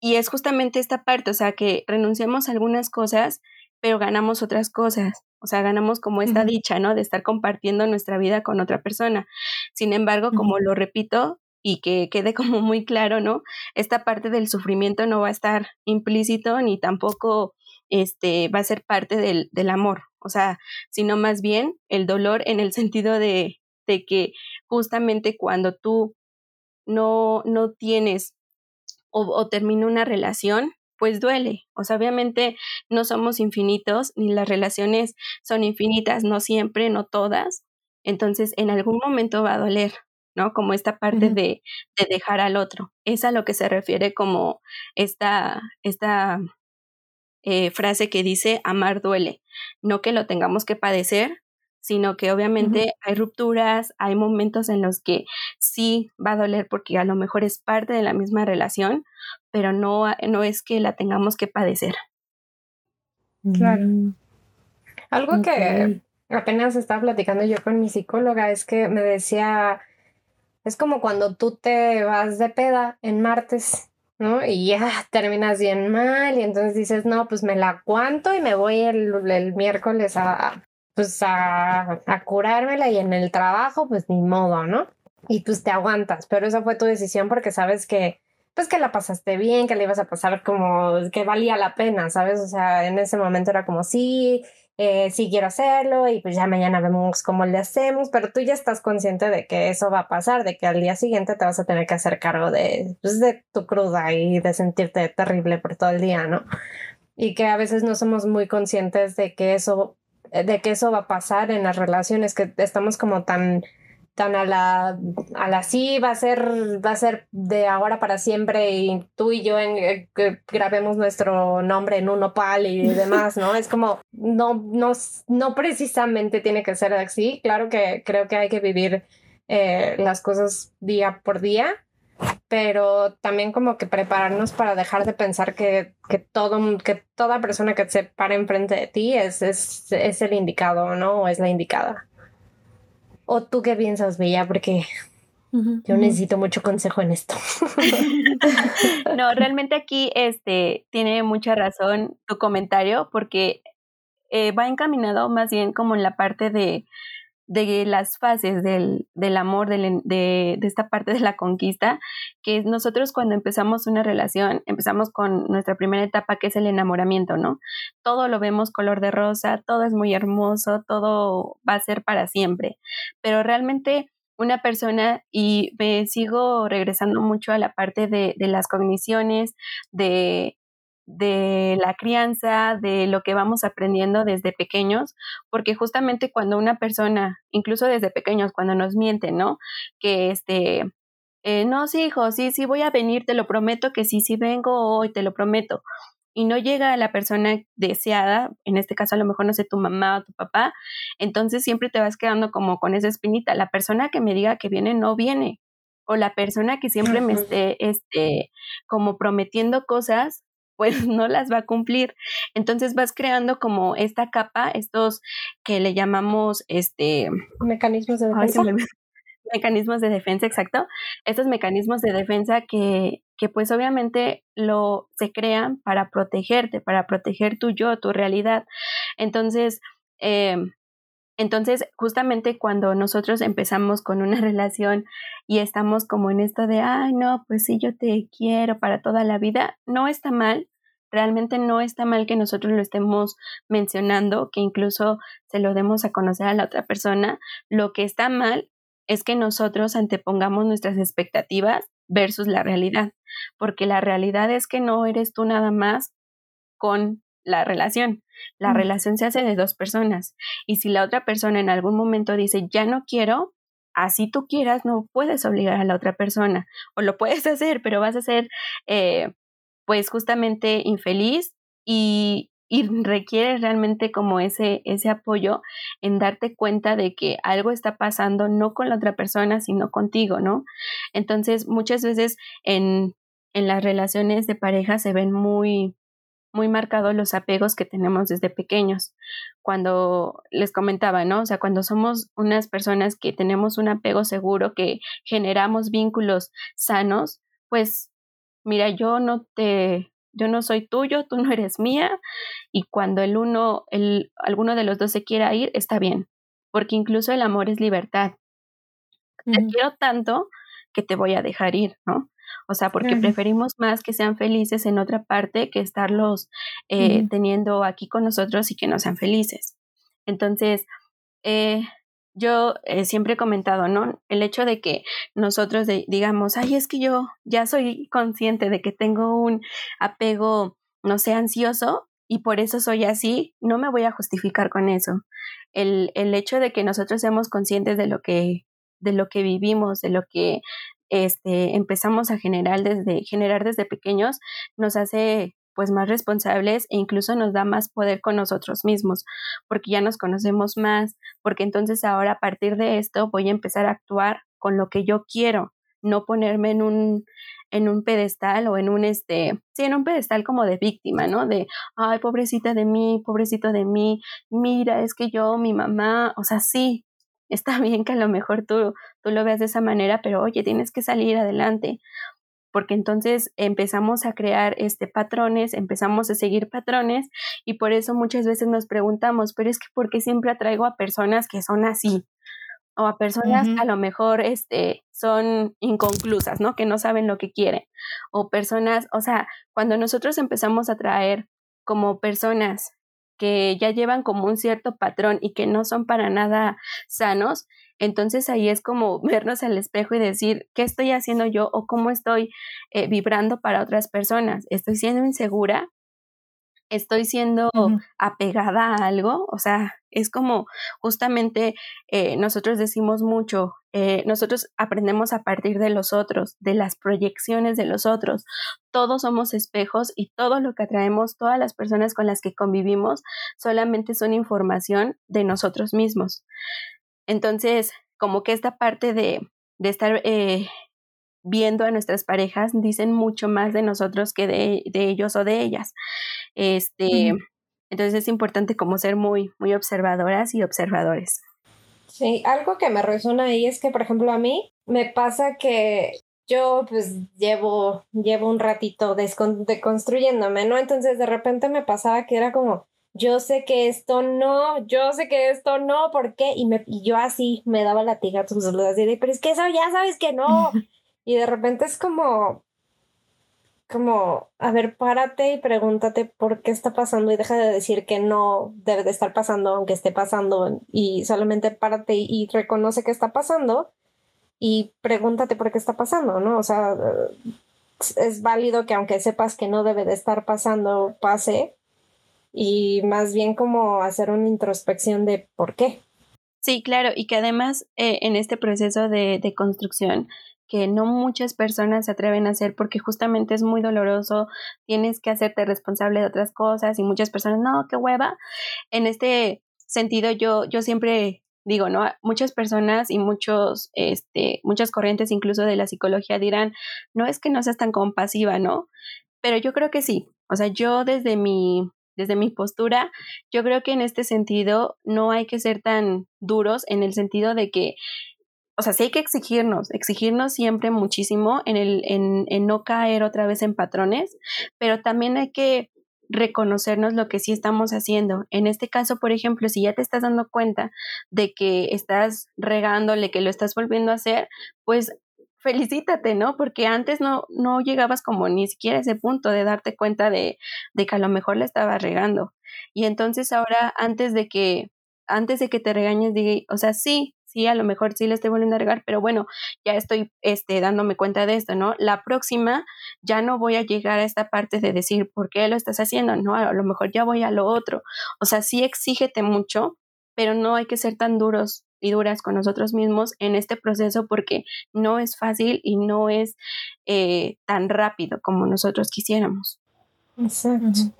Y es justamente esta parte, o sea, que renunciamos a algunas cosas, pero ganamos otras cosas. O sea, ganamos como esta dicha, ¿no? De estar compartiendo nuestra vida con otra persona. Sin embargo, como lo repito y que quede como muy claro, ¿no? Esta parte del sufrimiento no va a estar implícito ni tampoco este, va a ser parte del, del amor. O sea, sino más bien el dolor en el sentido de, de que justamente cuando tú no, no tienes o, termina una relación, pues duele. O sea, obviamente no somos infinitos, ni las relaciones son infinitas, no siempre, no todas. Entonces, en algún momento va a doler, ¿no? Como esta parte de, de, dejar al otro. Es a lo que se refiere como esta, esta eh, frase que dice amar duele. No que lo tengamos que padecer, sino que obviamente hay rupturas, hay momentos en los que sí va a doler porque a lo mejor es parte de la misma relación, pero no, no es que la tengamos que padecer. Claro. Mm. Algo que apenas estaba platicando yo con mi psicóloga es que me decía, es como cuando tú te vas de peda en martes, ¿no? Y ya terminas bien mal y entonces dices, no, pues me la aguanto y me voy el, el miércoles a, pues a, a curármela y en el trabajo, pues ni modo, ¿no? Y pues te aguantas, pero esa fue tu decisión porque sabes que, pues que la pasaste bien, que le ibas a pasar como que valía la pena, ¿sabes? O sea, en ese momento era como, sí, eh, sí quiero hacerlo y pues ya mañana vemos cómo le hacemos, pero tú ya estás consciente de que eso va a pasar, de que al día siguiente te vas a tener que hacer cargo de, pues, de tu cruda y de sentirte terrible por todo el día, ¿no? Y que a veces no somos muy conscientes de que eso de que eso va a pasar en las relaciones, que estamos como tan tan a la a la sí va a ser va a ser de ahora para siempre y tú y yo en, eh, grabemos nuestro nombre en un opal y demás no es como no no no precisamente tiene que ser así. Claro que creo que hay que vivir eh, las cosas día por día pero también como que prepararnos para dejar de pensar que, que, todo, que toda persona que se para enfrente de ti es, es, es el indicado, ¿no? O es la indicada. ¿O tú qué piensas, Bella? Porque yo necesito mucho consejo en esto. no, realmente aquí este, tiene mucha razón tu comentario porque eh, va encaminado más bien como en la parte de de las fases del, del amor, de, de, esta parte de la conquista, que nosotros cuando empezamos una relación, empezamos con nuestra primera etapa, que es el enamoramiento, ¿no? Todo lo vemos color de rosa, todo es muy hermoso, todo va a ser para siempre, pero realmente una persona, y me sigo regresando mucho a la parte de, de las cogniciones, de de la crianza, de lo que vamos aprendiendo desde pequeños, porque justamente cuando una persona, incluso desde pequeños, cuando nos mienten, ¿no? Que este, eh, no, sí, hijo, sí, sí voy a venir, te lo prometo que sí, sí vengo hoy, te lo prometo. Y no llega la persona deseada, en este caso a lo mejor no sé tu mamá o tu papá, entonces siempre te vas quedando como con esa espinita. La persona que me diga que viene no viene. O la persona que siempre me esté, este, como prometiendo cosas, pues no las va a cumplir. Entonces vas creando como esta capa, estos que le llamamos este mecanismos de defensa. mecanismos de defensa, exacto. Estos mecanismos de defensa que, que pues obviamente lo se crean para protegerte, para proteger tu yo, tu realidad. Entonces, eh, entonces, justamente cuando nosotros empezamos con una relación y estamos como en esto de, ay, no, pues sí, yo te quiero para toda la vida, no está mal, realmente no está mal que nosotros lo estemos mencionando, que incluso se lo demos a conocer a la otra persona. Lo que está mal es que nosotros antepongamos nuestras expectativas versus la realidad, porque la realidad es que no eres tú nada más con la relación. La relación se hace de dos personas. Y si la otra persona en algún momento dice, ya no quiero, así tú quieras, no puedes obligar a la otra persona. O lo puedes hacer, pero vas a ser, eh, pues, justamente infeliz y, y requieres realmente como ese, ese apoyo en darte cuenta de que algo está pasando no con la otra persona, sino contigo, ¿no? Entonces, muchas veces en, en las relaciones de pareja se ven muy, muy marcados los apegos que tenemos desde pequeños. Cuando les comentaba, ¿no? O sea, cuando somos unas personas que tenemos un apego seguro, que generamos vínculos sanos, pues mira, yo no te yo no soy tuyo, tú no eres mía y cuando el uno el alguno de los dos se quiera ir, está bien, porque incluso el amor es libertad. Te quiero tanto que te voy a dejar ir, ¿no? O sea, porque preferimos más que sean felices en otra parte que estarlos eh, teniendo aquí con nosotros y que no sean felices. Entonces, eh, yo eh, siempre he comentado, ¿no? El hecho de que nosotros digamos, ay, es que yo ya soy consciente de que tengo un apego no sé, ansioso y por eso soy así, no me voy a justificar con eso. El, el hecho de que nosotros seamos conscientes de lo que, de lo que vivimos, de lo que este, empezamos a generar desde, generar desde pequeños, nos hace pues más responsables e incluso nos da más poder con nosotros mismos, porque ya nos conocemos más, porque entonces ahora a partir de esto voy a empezar a actuar con lo que yo quiero, no ponerme en un en un pedestal o en un este, sí, en un pedestal como de víctima, ¿no? De, ay, pobrecita de mí, pobrecito de mí, mira, es que yo, mi mamá, o sea, sí, está bien que a lo mejor tú, tú lo veas de esa manera, pero oye, tienes que salir adelante porque entonces empezamos a crear este patrones, empezamos a seguir patrones y por eso muchas veces nos preguntamos, pero es que ¿por qué siempre atraigo a personas que son así? O a personas que a lo mejor este, son inconclusas, ¿no? Que no saben lo que quieren. O personas, o sea, cuando nosotros empezamos a traer como personas que ya llevan como un cierto patrón y que no son para nada sanos, entonces ahí es como vernos al espejo y decir, ¿qué estoy haciendo yo o cómo estoy eh, vibrando para otras personas? ¿Estoy siendo insegura? ¿Estoy siendo apegada a algo? O sea, es como justamente eh, nosotros decimos mucho, eh, nosotros aprendemos a partir de los otros, de las proyecciones de los otros. Todos somos espejos y todo lo que atraemos, todas las personas con las que convivimos, solamente son información de nosotros mismos. Entonces, como que esta parte de, de estar eh, viendo a nuestras parejas dicen mucho más de nosotros que de, de ellos o de ellas. Este, Entonces es importante como ser muy, muy observadoras y observadores. Sí, algo que me resuena ahí es que, por ejemplo, a mí me pasa que yo pues llevo, llevo un ratito deconstruyéndome, ¿no? Entonces de repente me pasaba que era como, yo sé que esto no, yo sé que esto no, ¿por qué? Y, me, y yo así me daba latigazos, así de, pero es que eso ya sabes que no. y de repente es como, como, a ver, párate y pregúntate por qué está pasando y deja de decir que no debe de estar pasando, aunque esté pasando, y solamente párate y reconoce que está pasando y pregúntate por qué está pasando, ¿no? O sea, es válido que aunque sepas que no debe de estar pasando, pase, y más bien como hacer una introspección de por qué. Sí, claro, y que además eh, en este proceso de, de construcción que no muchas personas se atreven a hacer porque justamente es muy doloroso, tienes que hacerte responsable de otras cosas y muchas personas, no, qué hueva. En este sentido, yo, yo siempre digo, ¿no? Muchas personas y muchos, este, muchas corrientes incluso de la psicología dirán, no es que no seas tan compasiva, ¿no? Pero yo creo que sí. O sea, yo desde mi, desde mi postura, yo creo que en este sentido no hay que ser tan duros en el sentido de que, o sea, sí hay que exigirnos, exigirnos siempre muchísimo en, el, en, en no caer otra vez en patrones, pero también hay que reconocernos lo que sí estamos haciendo. En este caso, por ejemplo, si ya te estás dando cuenta de que estás regándole, que lo estás volviendo a hacer, pues felicítate, ¿no? Porque antes no, no llegabas como ni siquiera a ese punto de darte cuenta de, de que a lo mejor le estabas regando. Y entonces ahora, antes de que, antes de que te regañes, diga, o sea, sí, sí, a lo mejor sí le estoy volviendo a regar, pero bueno, ya estoy este, dándome cuenta de esto, ¿no? La próxima ya no voy a llegar a esta parte de decir, ¿por qué lo estás haciendo? No, a lo mejor ya voy a lo otro. O sea, sí exígete mucho, pero no hay que ser tan duros y duras con nosotros mismos en este proceso porque no es fácil y no es eh, tan rápido como nosotros quisiéramos. Exacto.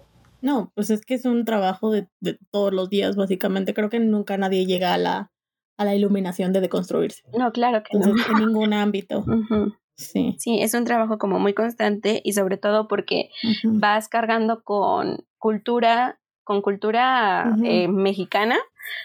No, pues es que es un trabajo de, todos los días, básicamente. Creo que nunca nadie llega a la, a la iluminación de deconstruirse. No, claro que no. En ningún ámbito. Sí. Sí, es un trabajo como muy constante y sobre todo porque vas cargando con cultura, con cultura eh, mexicana,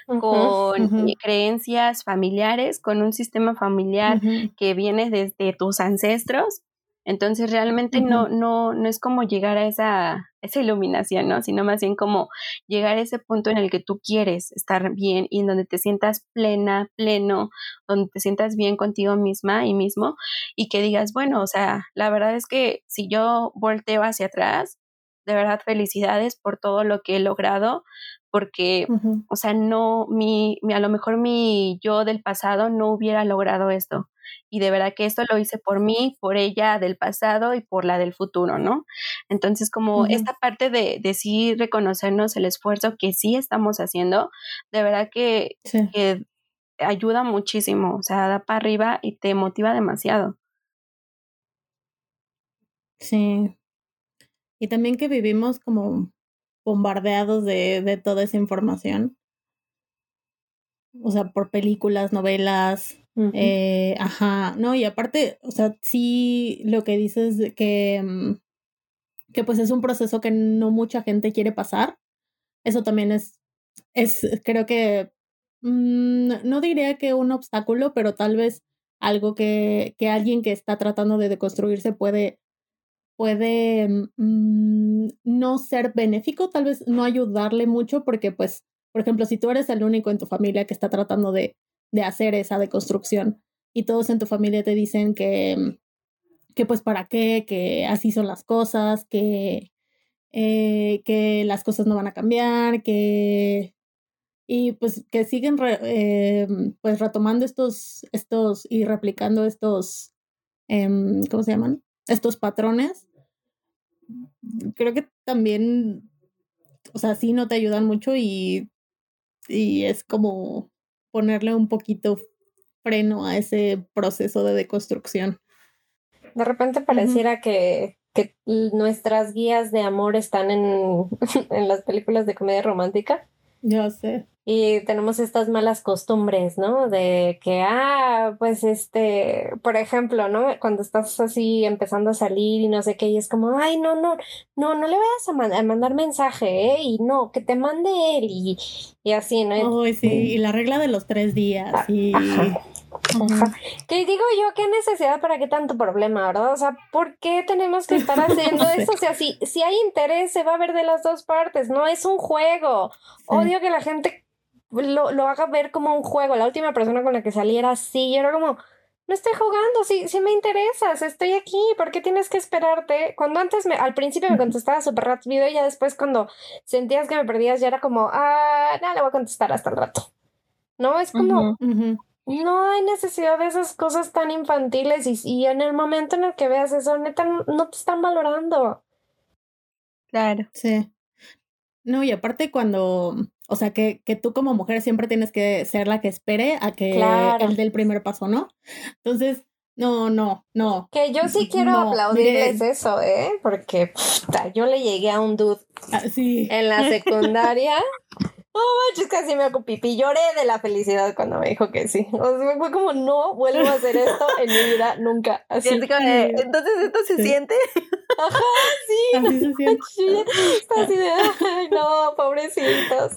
con creencias familiares, con un sistema familiar que viene desde tus ancestros. Entonces realmente no, no, no es como llegar a esa, esa iluminación, ¿no? Sino más bien como llegar a ese punto en el que tú quieres estar bien y en donde te sientas plena, pleno, donde te sientas bien contigo misma y mismo y que digas, bueno, o sea, la verdad es que si yo volteo hacia atrás, de verdad felicidades por todo lo que he logrado, porque, o sea, no, mi, a lo mejor mi yo del pasado no hubiera logrado esto. Y de verdad que esto lo hice por mí, por ella del pasado y por la del futuro, ¿no? Entonces, como esta parte de, de sí reconocernos el esfuerzo que sí estamos haciendo, de verdad que, que ayuda muchísimo, o sea, da para arriba y te motiva demasiado. Sí. Y también que vivimos como bombardeados de, de toda esa información. O sea, por películas, novelas, eh, ajá, no, y aparte, o sea, sí lo que dices que, mm, que pues es un proceso que no mucha gente quiere pasar, eso también es, es creo que, mm, no diría que un obstáculo, pero tal vez algo que, que alguien que está tratando de deconstruirse puede puede mm, no ser benéfico, tal vez no ayudarle mucho porque, pues, por ejemplo, si tú eres el único en tu familia que está tratando de, de hacer esa deconstrucción y todos en tu familia te dicen que, mm, que pues para qué, que así son las cosas, que, eh, que las cosas no van a cambiar, que... Y pues que siguen eh, pues retomando estos, estos y replicando estos, em, ¿cómo se llaman? Estos patrones creo que también, o sea, sí no te ayudan mucho y, y es como ponerle un poquito freno a ese proceso de deconstrucción. De repente pareciera que, que nuestras guías de amor están en, en las películas de comedia romántica. Ya sé. Y tenemos estas malas costumbres, ¿no? De que, ah, pues este, por ejemplo, ¿no? Cuando estás así empezando a salir y no sé qué, y es como, ay, no, no, no, no le vayas a, mandar mensaje, ¿eh? Y no, que te mande él y, y así, ¿no? Uy, sí, y la regla de los tres días. Ah, y... Que digo yo, qué necesidad para qué tanto problema, ¿verdad? O sea, ¿por qué tenemos que estar haciendo eso? O sea, si, si hay interés, se va a ver de las dos partes, no es un juego. Odio que la gente lo, lo haga ver como un juego. La última persona con la que saliera así, yo era como, no estoy jugando, sí, sí me interesas, estoy aquí, ¿por qué tienes que esperarte? Cuando antes, me, al principio me contestaba súper rápido y ya después cuando sentías que me perdías ya era como, ah, no, le voy a contestar hasta el rato. No, es como, no hay necesidad de esas cosas tan infantiles y, y en el momento en el que veas eso, neta, no te están valorando. Claro. Sí. No, y aparte cuando, o sea, que, que tú como mujer siempre tienes que ser la que espere a que él dé el primer paso, ¿no? Entonces, no, no, no. Que yo sí quiero aplaudirles eso, ¿eh? Porque puta, yo le llegué a un dude ah, en la secundaria manches, casi me hago pipí. Lloré de la felicidad cuando me dijo que sí. O sea, fue como, no vuelvo a hacer esto en mi vida nunca. Así entonces esto se siente. Ajá, sí. Así se siente. Así de, ay, no, pobrecitos.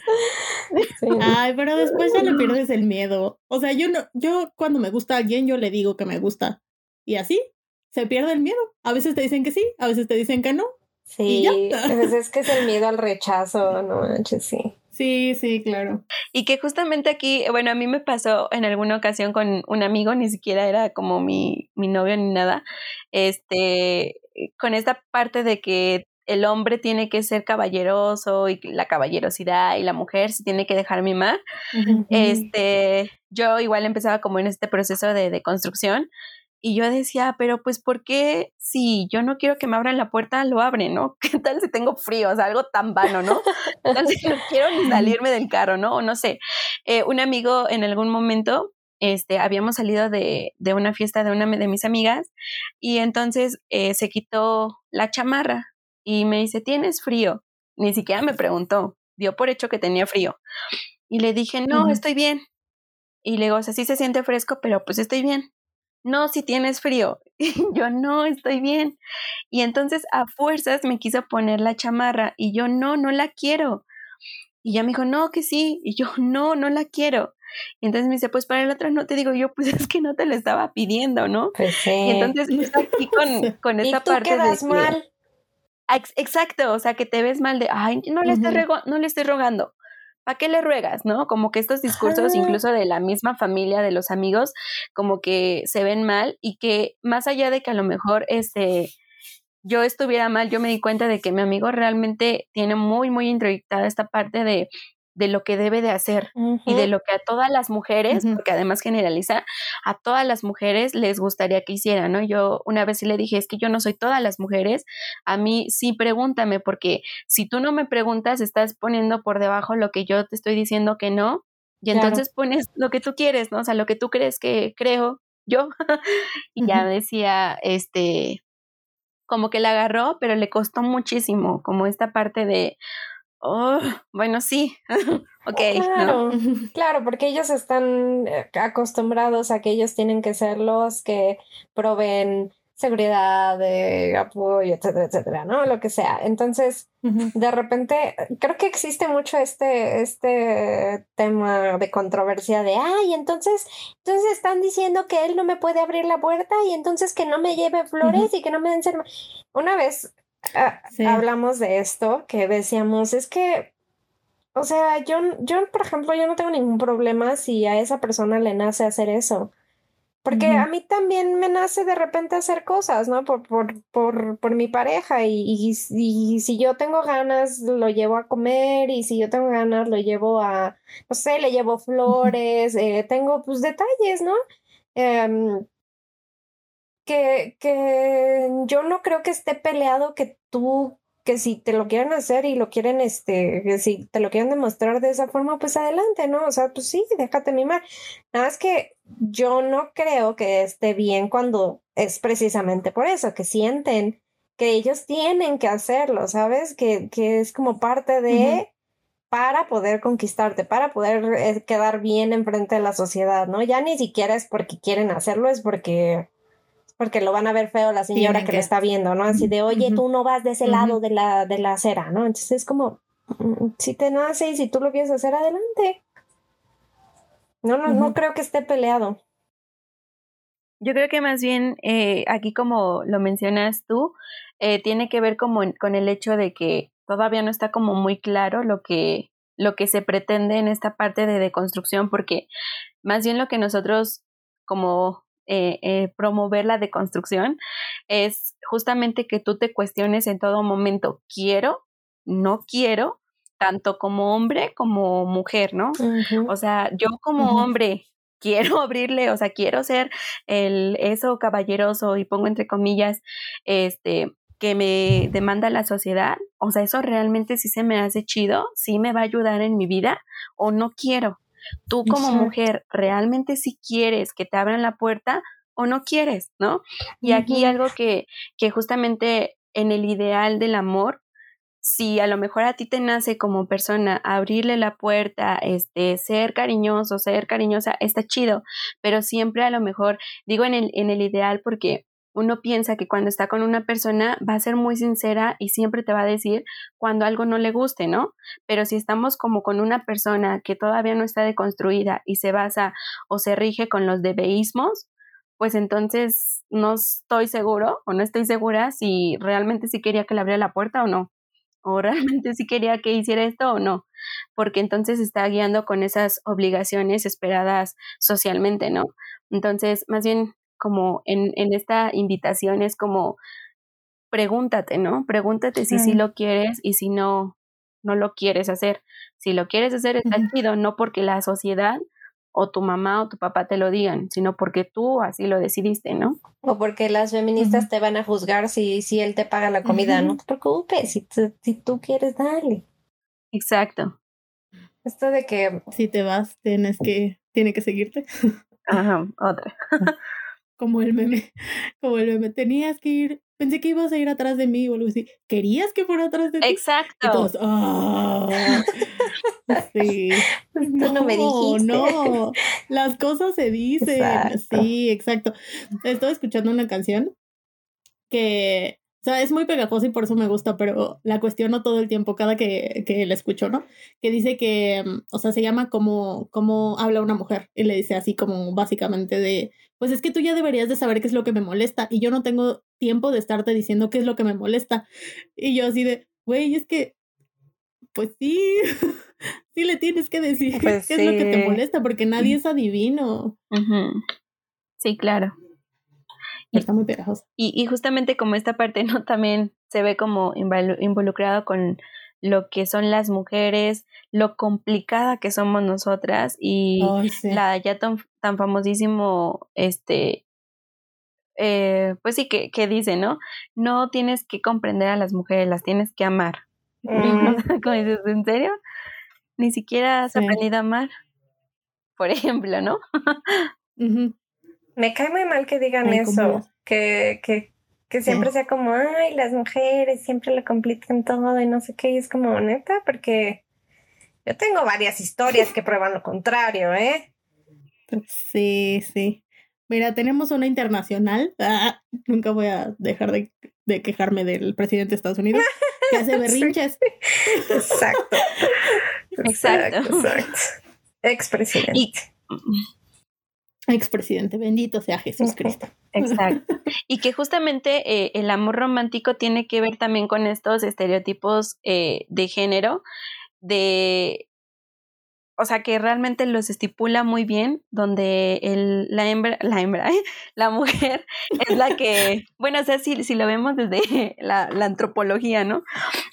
Ay, pero después ya le pierdes el miedo. O sea, yo no, yo cuando me gusta alguien, yo le digo que me gusta. Y así se pierde el miedo. A veces te dicen que sí, a veces te dicen que no. Sí, pues es que es el miedo al rechazo, no manches, sí. Sí, sí, claro. Y que justamente aquí, bueno, a mí me pasó en alguna ocasión con un amigo, ni siquiera era como mi, mi novio ni nada, este, con esta parte de que el hombre tiene que ser caballeroso y la caballerosidad y la mujer se tiene que dejar mimar. Este, yo igual empezaba como en este proceso de, de construcción y yo decía, pero pues, ¿por qué si yo no quiero que me abran la puerta, lo abren, ¿no? ¿Qué tal si tengo frío? O sea, algo tan vano, ¿no? Entonces no quiero ni salirme del carro, ¿no? O no sé. Eh, un amigo en algún momento, este, habíamos salido de, de, una fiesta de una de mis amigas y entonces eh, se quitó la chamarra y me dice, ¿tienes frío? Ni siquiera me preguntó, dio por hecho que tenía frío. Y le dije, no, estoy bien. Y le digo, o sea, sí se siente fresco, pero pues estoy bien no, si tienes frío. Y yo no, estoy bien. Y entonces a fuerzas me quiso poner la chamarra y yo no, no la quiero. Y ya me dijo, no, que sí. Y yo no, no la quiero. Y entonces me dice, pues para el otro no te digo yo, pues es que no te lo estaba pidiendo, ¿no? Pues sí. Y entonces aquí con, con esta ¿Y tú parte quedas mal. Exacto, o sea, que te ves mal de, ay, no le, estoy no le estoy rogando. ¿Para qué le ruegas? ¿No? Como que estos discursos, incluso de la misma familia, de los amigos, como que se ven mal y que más allá de que a lo mejor este yo estuviera mal, yo me di cuenta de que mi amigo realmente tiene muy, muy introyectada esta parte de de lo que debe de hacer y de lo que a todas las mujeres, porque además generaliza, a todas las mujeres les gustaría que hicieran, ¿no? Yo una vez le dije, es que yo no soy todas las mujeres, a mí sí pregúntame, porque si tú no me preguntas, estás poniendo por debajo lo que yo te estoy diciendo que no, y entonces pones lo que tú quieres, ¿no? O sea, lo que tú crees que creo yo. y ya decía, este, como que la agarró, pero le costó muchísimo, como esta parte de, oh, bueno, sí, ok. Claro, claro, porque ellos están eh, acostumbrados a que ellos tienen que ser los que proveen seguridad, de apoyo, etcétera, etcétera, ¿no? Lo que sea. Entonces, de repente, creo que existe mucho este, este tema de controversia de, ay, entonces, entonces están diciendo que él no me puede abrir la puerta y entonces que no me lleve flores y que no me den ser... Una vez ah, hablamos de esto, que decíamos, es que o sea, yo, yo, por ejemplo, yo no tengo ningún problema si a esa persona le nace hacer eso. Porque a mí también me nace de repente hacer cosas, ¿no? Por, por, por, por mi pareja y, y, si yo tengo ganas lo llevo a comer y si yo tengo ganas lo llevo a, no sé, le llevo flores, eh, tengo pues detalles, ¿no? Em, que, que yo no creo que esté peleado que tú que si te lo quieren hacer y lo quieren, este, que si te lo quieren demostrar de esa forma, pues adelante, ¿no? O sea, pues sí, déjate mimar. Nada más que yo no creo que esté bien cuando es precisamente por eso, que sienten que ellos tienen que hacerlo, ¿sabes? Que, que es como parte de... para poder conquistarte, para poder eh, quedar bien enfrente de la sociedad, ¿no? Ya ni siquiera es porque quieren hacerlo, es porque porque lo van a ver feo la señora que, lo está viendo, ¿no? Así de, oye, tú no vas de ese lado de la, de la acera, ¿no? Entonces es como, mm, si te nace y si tú lo quieres hacer, adelante. No, no, no creo que esté peleado. Yo creo que más bien eh, aquí como lo mencionas tú, eh, tiene que ver como con el hecho de que todavía no está como muy claro lo que, lo que se pretende en esta parte de deconstrucción, porque más bien lo que nosotros como eh, eh, promover la deconstrucción es justamente que tú te cuestiones en todo momento, quiero, no quiero, tanto como hombre como mujer, ¿no? O sea, yo como hombre quiero abrirle, o sea, quiero ser el eso caballeroso y pongo entre comillas, este, que me demanda la sociedad, o sea, eso realmente sí se me hace chido, sí me va a ayudar en mi vida o no quiero. Tú como mujer, ¿realmente si quieres que te abran la puerta o no quieres, no? Y aquí algo que, que justamente en el ideal del amor, si a lo mejor a ti te nace como persona abrirle la puerta, este, ser cariñoso, ser cariñosa, está chido, pero siempre a lo mejor, digo en el, en el ideal porque uno piensa que cuando está con una persona va a ser muy sincera y siempre te va a decir cuando algo no le guste, ¿no? Pero si estamos como con una persona que todavía no está deconstruida y se basa o se rige con los debeísmos, pues entonces no estoy seguro o no estoy segura si realmente sí quería que le abriera la puerta o no, o realmente sí quería que hiciera esto o no, porque entonces está guiando con esas obligaciones esperadas socialmente, ¿no? Entonces, más bien como en, en esta invitación es como pregúntate, ¿no? Pregúntate si sí lo quieres y si no, no lo quieres hacer. Si lo quieres hacer está chido, no porque la sociedad o tu mamá o tu papá te lo digan, sino porque tú así lo decidiste, ¿no? O porque las feministas te van a juzgar si, si él te paga la comida, no te preocupes, si, si tú quieres, dale. Exacto. Esto de que... Si te vas, tienes que, tiene que seguirte. Ajá, otra. como el meme, como el meme, tenías que ir, pensé que ibas a ir atrás de mí o algo así, querías que fuera atrás de ti. Exacto. Ah, sí. No, no me dijiste. No, las cosas se dicen. Sí, exacto. Estoy escuchando una canción que o sea, es muy pegajosa y por eso me gusta, pero la cuestiono todo el tiempo, cada que, que la escucho, ¿no? Que dice que, mm, o sea, se llama como, como habla una mujer. Y le dice así como básicamente de, pues es que tú ya deberías de saber qué es lo que me molesta y yo no tengo tiempo de estarte diciendo qué es lo que me molesta. Y yo así de, güey, es que, pues sí, sí le tienes que decir pues qué es lo que te molesta porque nadie es adivino. Sí, claro. Está muy pegajoso. Y, y justamente como esta parte, ¿no? También se ve como involucrado con lo que son las mujeres, lo complicada que somos nosotras y la ya tan, tan famosísimo, este, eh, pues sí, que, que, dice, ¿no? No tienes que comprender a las mujeres, las tienes que amar. Mm. dices, ¿en serio? Ni siquiera has aprendido a amar, por ejemplo, ¿no? Me cae muy mal que digan eso, que, que, que siempre sea como, ay, las mujeres siempre lo complican todo y no sé qué, y es como neta, porque yo tengo varias historias que prueban lo contrario, ¿eh? Sí, sí. Mira, tenemos una internacional, ah, nunca voy a dejar de, de, quejarme del presidente de Estados Unidos, que hace berrinches. Exacto. exacto. Exacto. Expresidente. Expresidente, bendito sea Jesucristo. Exacto. Y que justamente eh, el amor romántico tiene que ver también con estos estereotipos eh, de género, de, o sea, que realmente los estipula muy bien, donde el, la hembra, la hembra, ¿eh? la mujer es la que, bueno, o sea, si, si lo vemos desde la, la antropología, ¿no?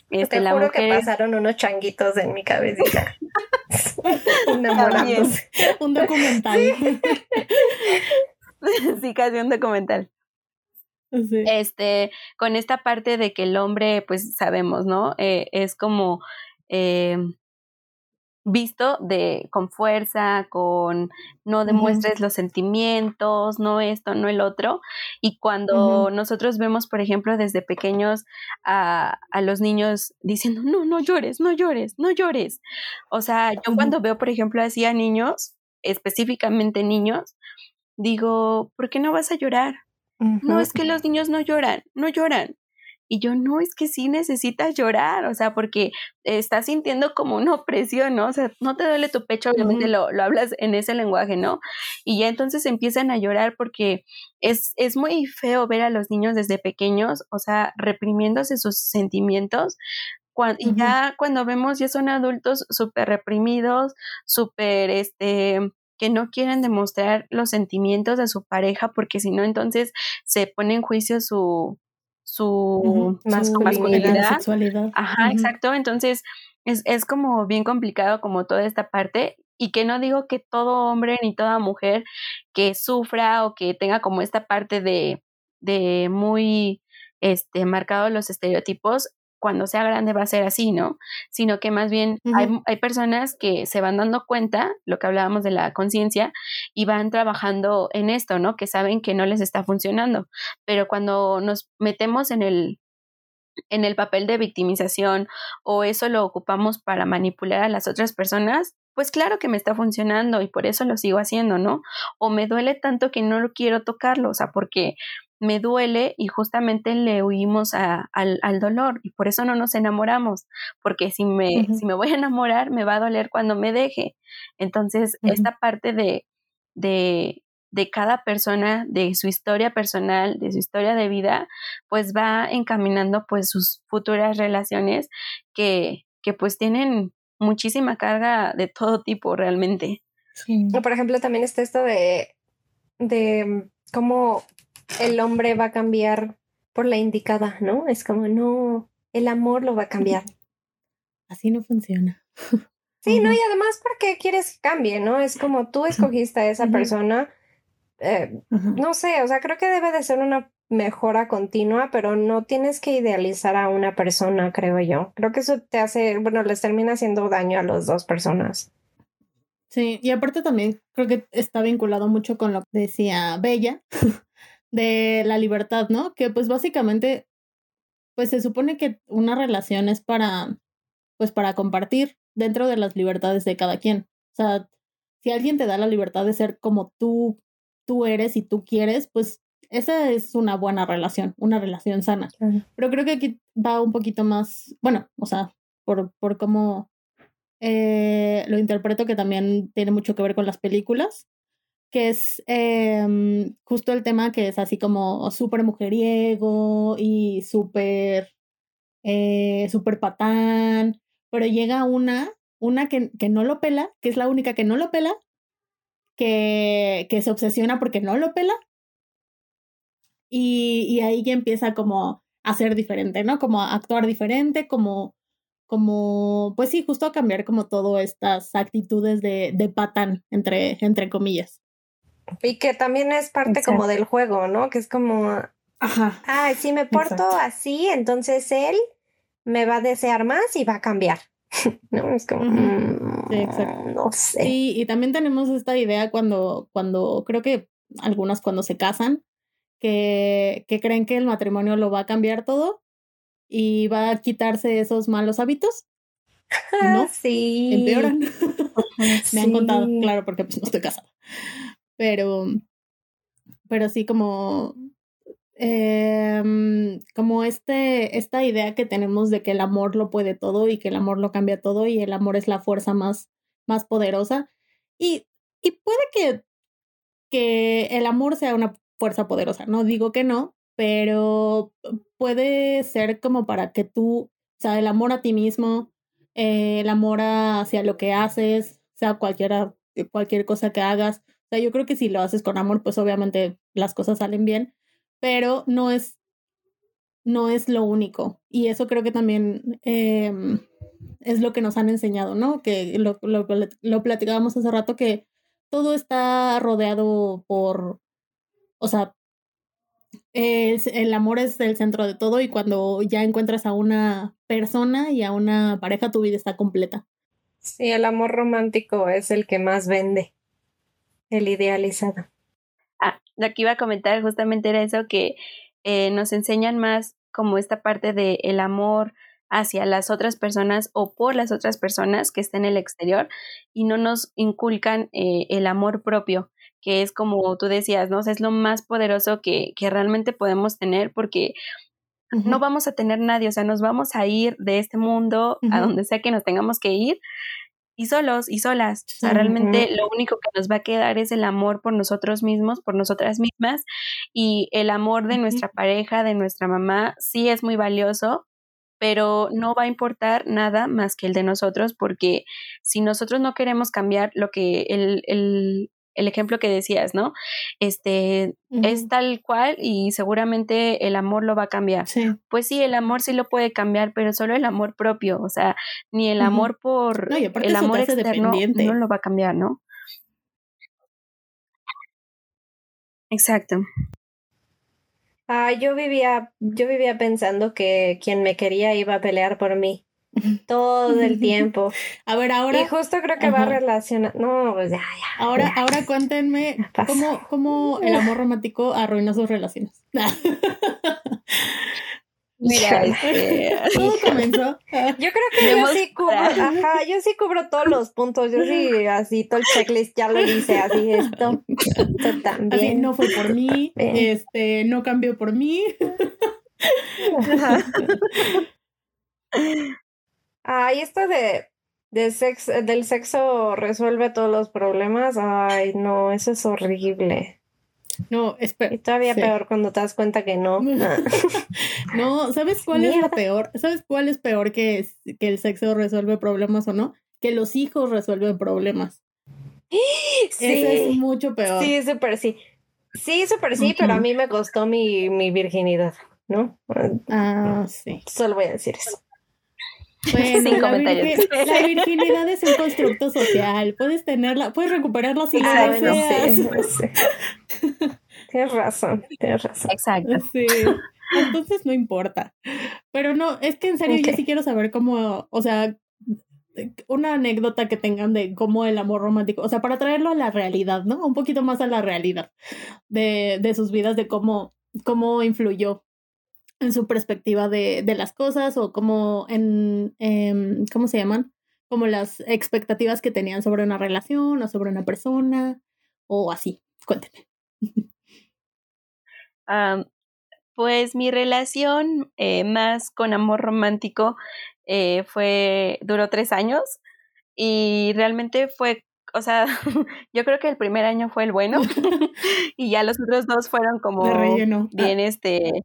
Este, Te la juro que pasaron unos changuitos en mi cabecita. Un documental. Sí. casi un documental. Este, con esta parte de que el hombre, pues sabemos, ¿no? Eh, es como eh, visto de con fuerza, con no demuestres los sentimientos, no esto, no el otro. Y cuando nosotros vemos, por ejemplo, desde pequeños a, a, los niños diciendo, no, no llores, no llores, no llores. O sea, yo cuando veo, por ejemplo, así a niños, específicamente niños, digo, ¿por qué no vas a llorar? No, es que los niños no lloran, no lloran. Y yo, no, es que sí necesitas llorar, o sea, porque estás sintiendo como una opresión, ¿no? O sea, no te duele tu pecho, obviamente lo, lo, hablas en ese lenguaje, ¿no? Y ya entonces empiezan a llorar porque es, es muy feo ver a los niños desde pequeños, o sea, reprimiéndose sus sentimientos, y ya cuando vemos ya son adultos súper reprimidos, súper, este, que no quieren demostrar los sentimientos de su pareja porque si no entonces se pone en juicio su, su, masculinidad, sexualidad. Ajá, exacto. Entonces, es, es como bien complicado como toda esta parte y que no digo que todo hombre ni toda mujer que sufra o que tenga como esta parte de, de muy este marcado los estereotipos cuando sea grande va a ser así, ¿no? Sino que más bien hay, hay, personas que se van dando cuenta, lo que hablábamos de la conciencia, y van trabajando en esto, ¿no? Que saben que no les está funcionando. Pero cuando nos metemos en el en el papel de victimización o eso lo ocupamos para manipular a las otras personas, pues claro que me está funcionando y por eso lo sigo haciendo, ¿no? O me duele tanto que no lo quiero tocarlo, o sea, porque me duele y justamente le huimos a, al, al, dolor y por eso no nos enamoramos, porque si me, si me voy a enamorar me va a doler cuando me deje. Entonces, esta parte de, de, de cada persona, de su historia personal, de su historia de vida, pues va encaminando pues sus futuras relaciones que, que pues tienen muchísima carga de todo tipo realmente. Por ejemplo, también está esto de, de cómo el hombre va a cambiar por la indicada, ¿no? Es como, no, el amor lo va a cambiar. Así no funciona. Sí, no, y además porque quieres que cambie, ¿no? Es como tú escogiste a esa persona. Eh, no sé, o sea, creo que debe de ser una mejora continua, pero no tienes que idealizar a una persona, creo yo. Creo que eso te hace, bueno, les termina haciendo daño a las dos personas. Sí, y aparte también creo que está vinculado mucho con lo que decía Bella, de la libertad, ¿no? Que pues básicamente, pues se supone que una relación es para, pues para compartir dentro de las libertades de cada quien. O sea, si alguien te da la libertad de ser como tú, tú eres y tú quieres, pues esa es una buena relación, una relación sana. Pero creo que aquí va un poquito más, bueno, o sea, por, por cómo eh, lo interpreto, que también tiene mucho que ver con las películas, que es eh, justo el tema que es así como súper mujeriego y súper eh, super patán, pero llega una, una que, que, no lo pela, que es la única que no lo pela, que, que se obsesiona porque no lo pela, y, y ahí ya empieza como a ser diferente, ¿no? Como a actuar diferente, como como, pues sí, justo a cambiar como todas estas actitudes de, de patán, entre, entre comillas. Y que también es parte como del juego, ¿no? Que es como, Ajá. ah, si me porto así, entonces él me va a desear más y va a cambiar. no, es como, sí, exacto. Mm, no sé. Sí, y también tenemos esta idea cuando, cuando, creo que algunas cuando se casan, que, que creen que el matrimonio lo va a cambiar todo y va a quitarse esos malos hábitos. No, sí. empeoran. Me han contado, claro, porque pues no estoy casada. Pero, pero sí como, em, como este, esta idea que tenemos de que el amor lo puede todo y que el amor lo cambia todo y el amor es la fuerza más, más poderosa. Y, y puede que, que el amor sea una fuerza poderosa, no digo que no, pero puede ser como para que tú, o sea, el amor a ti mismo, eh, el amor hacia lo que haces, sea cualquiera, cualquier cosa que hagas. O sea, yo creo que si lo haces con amor, pues obviamente las cosas salen bien, pero no es, no es lo único. Y eso creo que también eh, es lo que nos han enseñado, ¿no? Que lo, lo, lo platicábamos hace rato, que todo está rodeado por, o sea, el, el, amor es el centro de todo y cuando ya encuentras a una persona y a una pareja, tu vida está completa. Sí, el amor romántico es el que más vende, el idealizado. Ah, lo que iba a comentar justamente era eso, que eh, nos enseñan más como esta parte del el amor hacia las otras personas o por las otras personas que estén en el exterior y no nos inculcan eh, el amor propio que es como tú decías, ¿no? O sea, es lo más poderoso que, que realmente podemos tener porque uh -huh. no vamos a tener nadie, o sea, nos vamos a ir de este mundo uh -huh. a donde sea que nos tengamos que ir y solos y solas. O sea, realmente uh -huh. lo único que nos va a quedar es el amor por nosotros mismos, por nosotras mismas y el amor de nuestra pareja, de nuestra mamá, sí es muy valioso, pero no va a importar nada más que el de nosotros porque si nosotros no queremos cambiar lo que el, el el ejemplo que decías, ¿no? Este uh -huh. es tal cual y seguramente el amor lo va a cambiar. Sí. Pues sí, el amor sí lo puede cambiar, pero solo el amor propio, o sea, ni el uh -huh. amor por no, el amor externo no lo va a cambiar, ¿no? Exacto. Ah, yo vivía, yo vivía pensando que quien me quería iba a pelear por mí todo el tiempo. A ver, ahora. Y justo creo que Ajá. va relacionado. No, pues ya, ya. Ahora, ya. ahora cuéntenme cómo, cómo el amor romántico arruinó sus relaciones. Mira, este, todo comenzó. Yo creo que yo sí cubro, ajá, yo sí cubro todos los puntos, yo sí así todo el checklist ya lo hice, así esto, esto también. Así, no fue por mí, este, no cambió por mí. Ay, esto de, de sexo, del sexo resuelve todos los problemas. Ay, no, eso es horrible. No, espera. Y todavía sí. peor cuando te das cuenta que no. no, ¿sabes cuál Mierda. es la peor? ¿Sabes cuál es peor que, que el sexo resuelve problemas o no? Que los hijos resuelven problemas. Sí. Eso es mucho peor. Sí, súper sí. Sí, súper sí, uh -huh. pero a mí me costó mi, mi virginidad, ¿no? Ah, sí. Solo voy a decir eso. Bueno, Sin la, virgen, la, virginidad es un constructo social. Puedes tenerla, puedes recuperarla si lo deseas. No sé, no sé. Tienes razón, tienes razón. Exacto. Sí. Entonces no importa. Pero no, es que en serio okay. yo sí quiero saber cómo, o sea, una anécdota que tengan de cómo el amor romántico, o sea, para traerlo a la realidad, ¿no? Un poquito más a la realidad de, de sus vidas, de cómo, cómo influyó en su perspectiva de, de las cosas o como en, en, ¿cómo se llaman? Como las expectativas que tenían sobre una relación o sobre una persona o así. Cuénteme. Um, pues mi relación eh, más con amor romántico eh, fue, duró tres años y realmente fue o sea, yo creo que el primer año fue el bueno y ya los otros dos fueron como bien, este,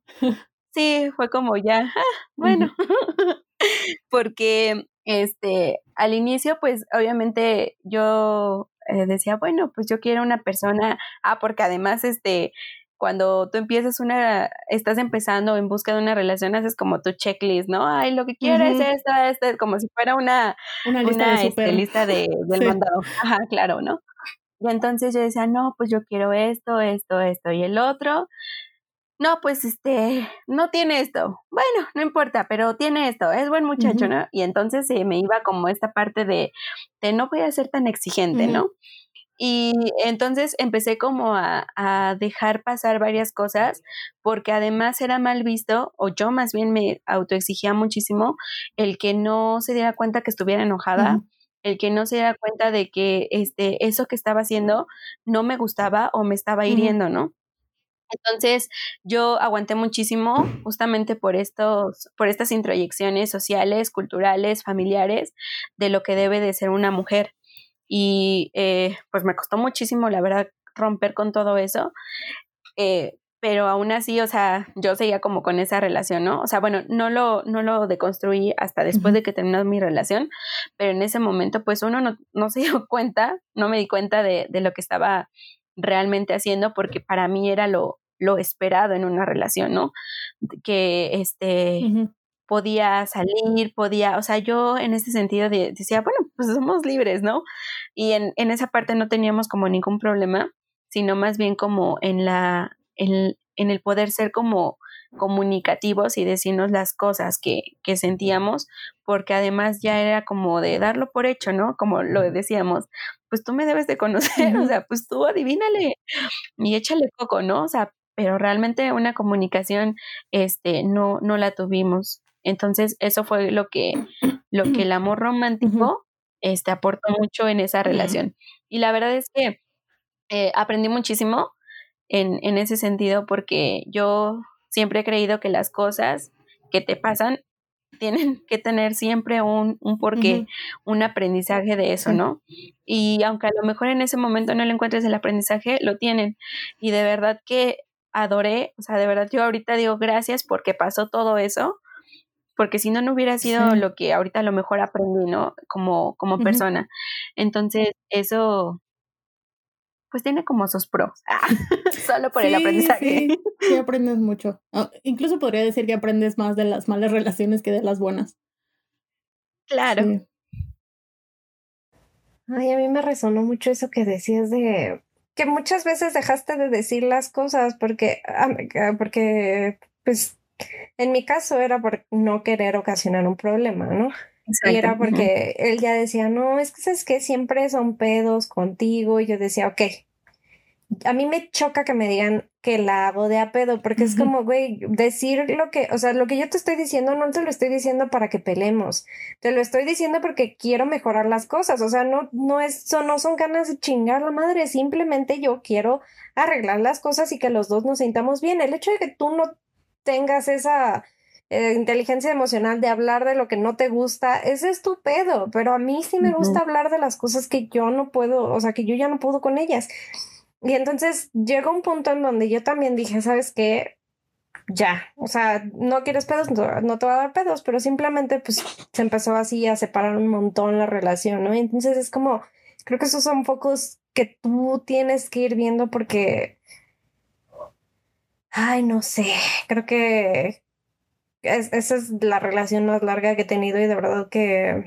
sí, fue como ya, ah, bueno, porque este, al inicio, pues obviamente yo eh, decía, bueno, pues yo quiero una persona, ah, porque además, este, cuando tú empiezas una, estás empezando en busca de una relación, haces como tu checklist, ¿no? Ay, lo que quieres es esta, esta, como si fuera una, una lista, de, este, lista de, del mandado. Ajá, claro, ¿no? Y entonces yo decía, no, pues yo quiero esto, esto, esto y el otro. No, pues este, no tiene esto. Bueno, no importa, pero tiene esto, es buen muchacho, ¿no? Y entonces eh, me iba como esta parte de, de no voy a ser tan exigente, ¿no? Y entonces empecé como a, a, dejar pasar varias cosas porque además era mal visto, o yo más bien me autoexigía muchísimo, el que no se diera cuenta que estuviera enojada, el que no se diera cuenta de que este, eso que estaba haciendo no me gustaba o me estaba hiriendo, ¿no? Entonces, yo aguanté muchísimo justamente por estos, por estas introyecciones sociales, culturales, familiares, de lo que debe de ser una mujer. Y eh, pues me costó muchísimo, la verdad, romper con todo eso. Eh, pero aún así, o sea, yo seguía como con esa relación, ¿no? O sea, bueno, no lo, no lo deconstruí hasta después de que terminó mi relación, pero en ese momento, pues uno no, no se dio cuenta, no me di cuenta de, de, lo que estaba realmente haciendo, porque para mí era lo, lo esperado en una relación, ¿no? Que este... Uh -huh. podía salir, podía, o sea, yo en ese sentido de, decía, bueno, pues somos libres, ¿no? Y en, en esa parte no teníamos como ningún problema, sino más bien como en la, en, en el poder ser como comunicativos y decirnos las cosas que, que, sentíamos, porque además ya era como de darlo por hecho, ¿no? Como lo decíamos, pues tú me debes de conocer, o sea, pues tú adivínale y échale coco, ¿no? O sea, pero realmente una comunicación, este, no, no la tuvimos. Entonces, eso fue lo que, lo que el amor romántico, este, aportó mucho en esa relación. Y la verdad es que eh, aprendí muchísimo en, en ese sentido porque yo siempre he creído que las cosas que te pasan tienen que tener siempre un, un porqué, uh -huh. un aprendizaje de eso, ¿no? Y aunque a lo mejor en ese momento no le encuentres el aprendizaje, lo tienen. Y de verdad que adoré, o sea, de verdad yo ahorita digo gracias porque pasó todo eso, porque si no, no hubiera sido sí. lo que ahorita a lo mejor aprendí, ¿no? Como, como uh -huh. persona. Entonces, eso, pues tiene como sus pros, ah, solo por sí, el aprendizaje. Sí, sí, aprendes mucho. Oh, incluso podría decir que aprendes más de las malas relaciones que de las buenas. Claro. Sí. Ay, a mí me resonó mucho eso que decías de que muchas veces dejaste de decir las cosas porque, ah, porque pues, en mi caso era por no querer ocasionar un problema, ¿no? Exacto. Y era porque él ya decía, no, es que sabes que siempre son pedos contigo. Y yo decía, ok. A mí me choca que me digan que la hago de a pedo, porque uh -huh. es como, güey, decir lo que, o sea, lo que yo te estoy diciendo no te lo estoy diciendo para que pelemos, te lo estoy diciendo porque quiero mejorar las cosas, o sea, no, no es, so, no son ganas de chingar la madre, simplemente yo quiero arreglar las cosas y que los dos nos sintamos bien. El hecho de que tú no tengas esa eh, inteligencia emocional de hablar de lo que no te gusta, es estupendo, pero a mí sí me uh -huh. gusta hablar de las cosas que yo no puedo, o sea, que yo ya no puedo con ellas. Y entonces llegó un punto en donde yo también dije, ¿sabes qué? Ya, o sea, no quieres pedos, no, no te va a dar pedos, pero simplemente pues se empezó así a separar un montón la relación, ¿no? Y entonces es como, creo que esos son focos que tú tienes que ir viendo porque, ay, no sé, creo que es, esa es la relación más larga que he tenido y de verdad que...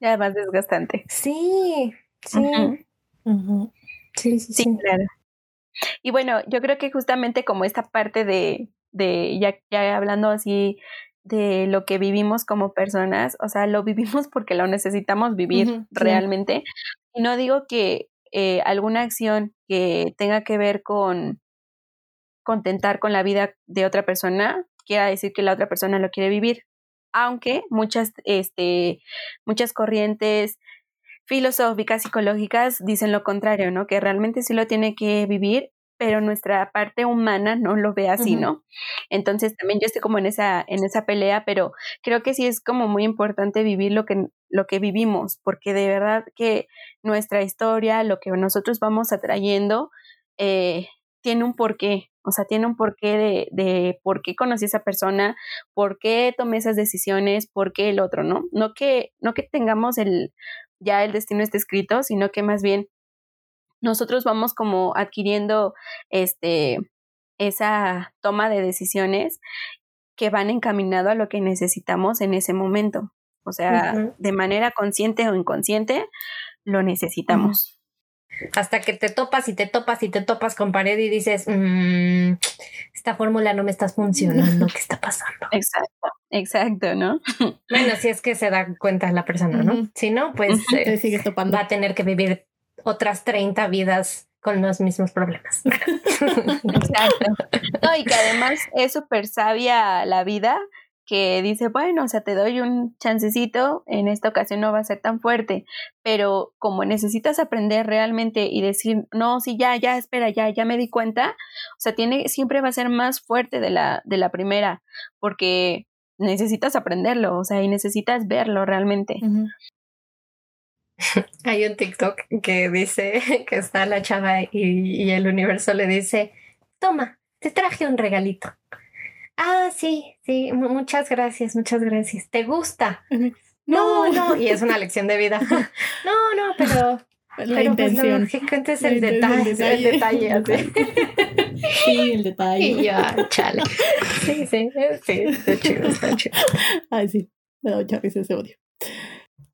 Y además desgastante. Sí, sí. Uh -huh. Uh -huh. Sí, sí, sí, sí, claro. Y bueno, yo creo que justamente como esta parte de, de ya, ya hablando así de lo que vivimos como personas, o sea, lo vivimos porque lo necesitamos vivir uh -huh, realmente. Y no digo que eh, alguna acción que tenga que ver con contentar con la vida de otra persona quiera decir que la otra persona lo quiere vivir, aunque muchas, este, muchas corrientes filosóficas, psicológicas dicen lo contrario, ¿no? Que realmente sí lo tiene que vivir, pero nuestra parte humana no lo ve así, uh -huh. ¿no? Entonces también yo estoy como en esa, en esa pelea, pero creo que sí es como muy importante vivir lo que, lo que vivimos, porque de verdad que nuestra historia, lo que nosotros vamos atrayendo, eh, tiene un porqué, o sea, tiene un porqué de, de por qué conocí a esa persona, por qué tomé esas decisiones, por qué el otro, ¿no? No que, no que tengamos el, ya el destino esté escrito, sino que más bien nosotros vamos como adquiriendo este esa toma de decisiones que van encaminado a lo que necesitamos en ese momento. O sea, de manera consciente o inconsciente, lo necesitamos. Hasta que te topas y te topas y te topas con pared y dices, mm, esta fórmula no me está funcionando, ¿qué está pasando? Exacto, exacto, ¿no? Bueno, si es que se da cuenta la persona, ¿no? Si no, pues eh, va a tener que vivir otras 30 vidas con los mismos problemas. Exacto. No, y que además es súper sabia la vida que dice, bueno, o sea, te doy un chancecito, en esta ocasión no va a ser tan fuerte, pero como necesitas aprender realmente y decir, no, sí, ya, ya, espera, ya, ya me di cuenta, o sea, tiene, siempre va a ser más fuerte de la, de la primera, porque necesitas aprenderlo, o sea, y necesitas verlo realmente. Hay un TikTok que dice que está la chava y, y el universo le dice, toma, te traje un regalito. Ah, sí, sí, muchas gracias, muchas gracias. ¿Te gusta? No, no, y es una lección de vida. No, no, pero la intención. que cuentes el detalle, el detalle, así. Sí, el detalle. Y ya, chale. Sí, sí, sí, está chido, está chido. Ay, sí, me da mucha risa ese odio.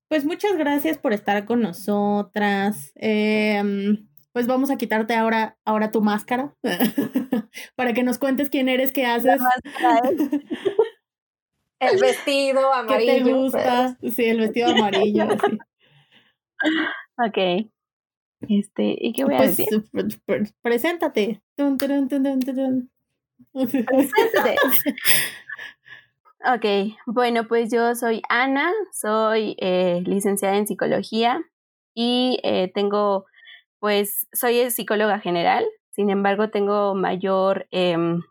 Pues muchas gracias por estar con nosotras. Eh, pues vamos a quitarte ahora, ahora tu máscara para que nos cuentes quién eres, qué haces. el vestido amarillo. ¿Qué te gusta? Sí, el vestido amarillo. Ok. Este, ¿y qué voy a pues, decir? preséntate. Preséntate. Ok, bueno, pues yo soy Ana, soy eh, licenciada en psicología y eh, tengo pues soy psicóloga general, sin embargo tengo mayor, em,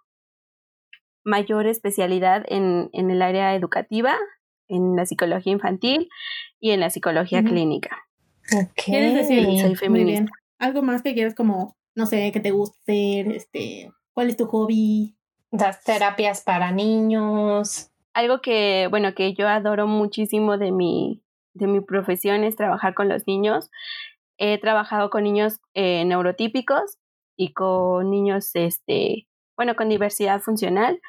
mayor especialidad en, en, el área educativa, en la psicología infantil y en la psicología clínica. ¿Quieres decir? Soy feminista. Algo más que quieras como, no sé, que te guste hacer, este, ¿cuál es tu hobby? Las terapias para niños. Algo que, bueno, que yo adoro muchísimo de mi, de mi profesión es trabajar con los niños He trabajado con niños eh, neurotípicos y con niños, este, bueno, con diversidad funcional.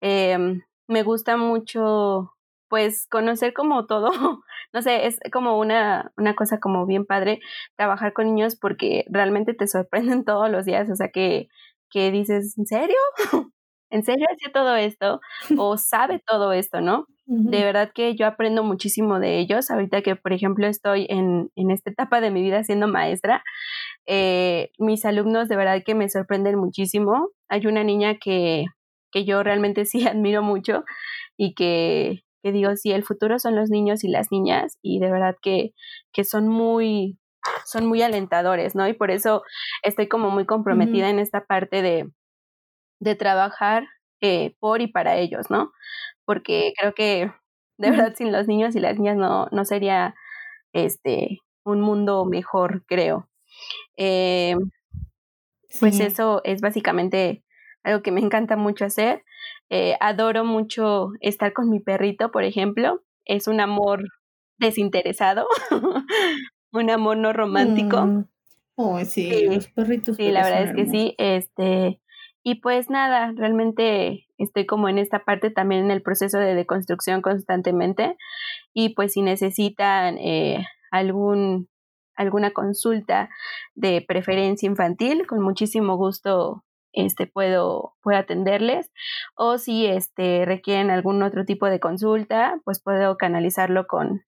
Em, me gusta mucho, pues, conocer como todo, no sé, es como una, una cosa como bien padre trabajar con niños porque realmente te sorprenden todos los días, o sea, que, que dices, ¿en serio? ¿En serio hace todo esto? ¿O sabe todo esto, no? De verdad que yo aprendo muchísimo de ellos. Ahorita que, por ejemplo, estoy en, en esta etapa de mi vida siendo maestra, eh, mis alumnos de verdad que me sorprenden muchísimo. Hay una niña que, que yo realmente sí admiro mucho y que, que, digo, sí, el futuro son los niños y las niñas y de verdad que, que son muy son muy alentadores, ¿no? Y por eso estoy como muy comprometida en esta parte de, de trabajar eh, por y para ellos, ¿no? Porque creo que de verdad sin los niños y las niñas no, no sería este un mundo mejor, creo. Eh, pues eso es básicamente algo que me encanta mucho hacer. Eh, adoro mucho estar con mi perrito, por ejemplo. Es un amor desinteresado, un amor no romántico. Oh, sí, los perritos. Sí, la verdad es que sí. Este, y pues nada, realmente estoy como en esta parte también en el proceso de deconstrucción constantemente y pues si necesitan eh, algún alguna consulta de preferencia infantil, con muchísimo gusto este puedo, puedo atenderles o si este requieren algún otro tipo de consulta, pues puedo canalizarlo con,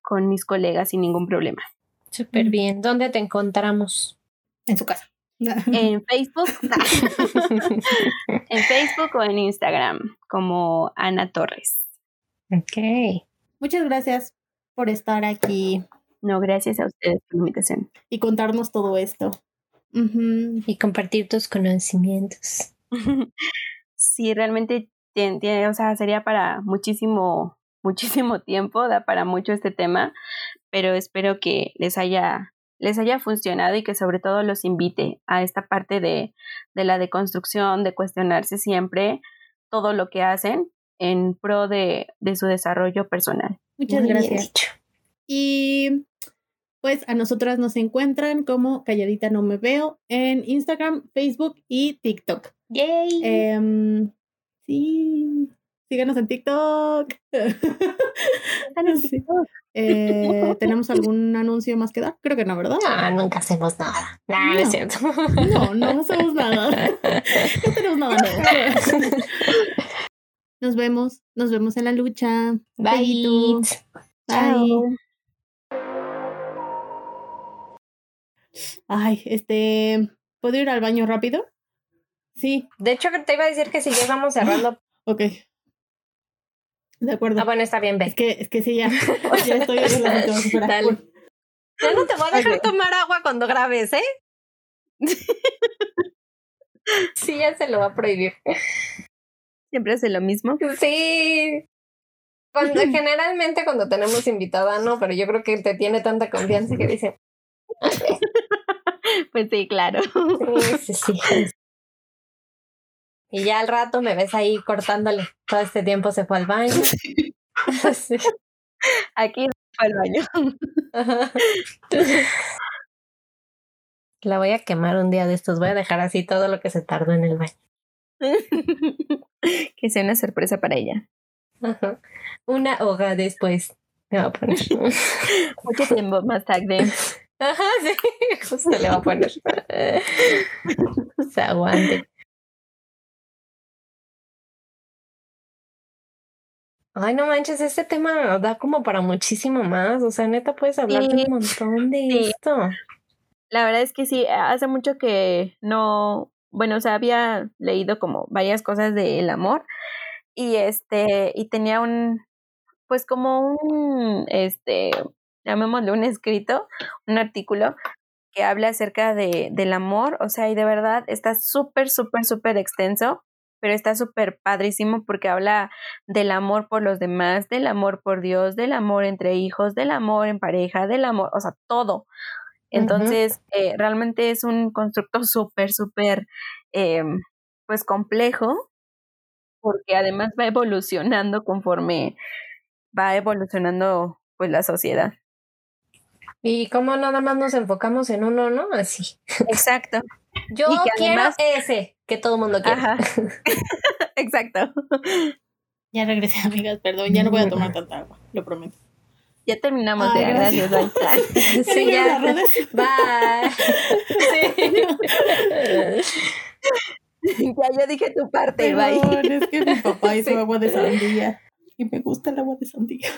con mis colegas sin ningún problema. Súper bien. ¿Dónde te encontramos? En su casa. En Facebook, en Facebook o en Instagram como Ana Torres. Ok. Muchas gracias por estar aquí. No, gracias a ustedes por la invitación. Y contarnos todo esto. Y compartir tus conocimientos. sí, realmente tiene, o sea, sería para muchísimo, muchísimo tiempo, da para mucho este tema, pero espero que les haya les haya funcionado y que sobre todo los invite a esta parte de, de la deconstrucción, de cuestionarse siempre todo lo que hacen en pro de, de su desarrollo personal. Muchas gracias. Y pues a nosotras nos encuentran como Calladita No Me Veo en Instagram, Facebook y TikTok. Yay. Em, sí, síganos en TikTok. Eh, ¿Tenemos algún anuncio más que dar? Creo que no, ¿verdad? No, nunca hacemos nada. Nah, no, es No. cierto. No, no hacemos nada. No tenemos nada nuevo. Nos vemos, nos vemos en la lucha. Bye. Bellito. Bye. Ay, este, ¿puedo ir al baño rápido? Sí, De hecho, te iba a decir que si ya vamos cerrando. ok. De acuerdo. Ah, bueno, está bien, Es ve. que, es que sí, ya, ya estoy en la. Ya no te voy a dejar tomar agua cuando grabes, ¿eh? Sí, ya se lo va a prohibir. Siempre hace lo mismo. Sí. Cuando, generalmente cuando tenemos invitada, no, pero yo creo que te tiene tanta confianza que dice, Pues sí, claro. sí, sí, sí. Y ya al rato me ves ahí cortándole. Todo este tiempo se fue al baño. Sí. Aquí fue al baño. Ajá. La voy a quemar un día de estos. Voy a dejar así todo lo que se tardó en el baño. que sea una sorpresa para ella. Ajá. Una hoja después. Me va a poner. Mucho tiempo más tarde. Ajá, sí. Justo le va a poner. Se aguante. Ay, no manches, este tema da como para muchísimo más. O sea, neta, puedes hablar de un montón de Sí. esto. La verdad es que sí, hace mucho que no, bueno, o sea, había leído como varias cosas del amor y este, y tenía un, pues como un, este, llamémosle un escrito, un artículo que habla acerca de, del amor, o sea, y de verdad está súper, súper, súper extenso, pero está súper padrísimo porque habla del amor por los demás, del amor por Dios, del amor entre hijos, del amor en pareja, del amor, o sea, todo. Entonces, eh, realmente es un constructo súper, súper, eh, pues complejo, porque además va evolucionando conforme va evolucionando, pues, la sociedad. Y como nada más nos enfocamos en uno, ¿no? Así. Exacto. Yo Y que quiero además- ese que todo el mundo quiere. Ajá. Exacto. Ya regresé, amigas, perdón, ya no voy a tomar tanta agua, lo prometo. Ya terminamos Ay, de gracias. gracias. bye. Sí, Ya Bye. Sí. ya yo dije tu parte, bye. Perdón, es que mi papá hizo Sí. agua de sandía y me gusta el agua de sandía.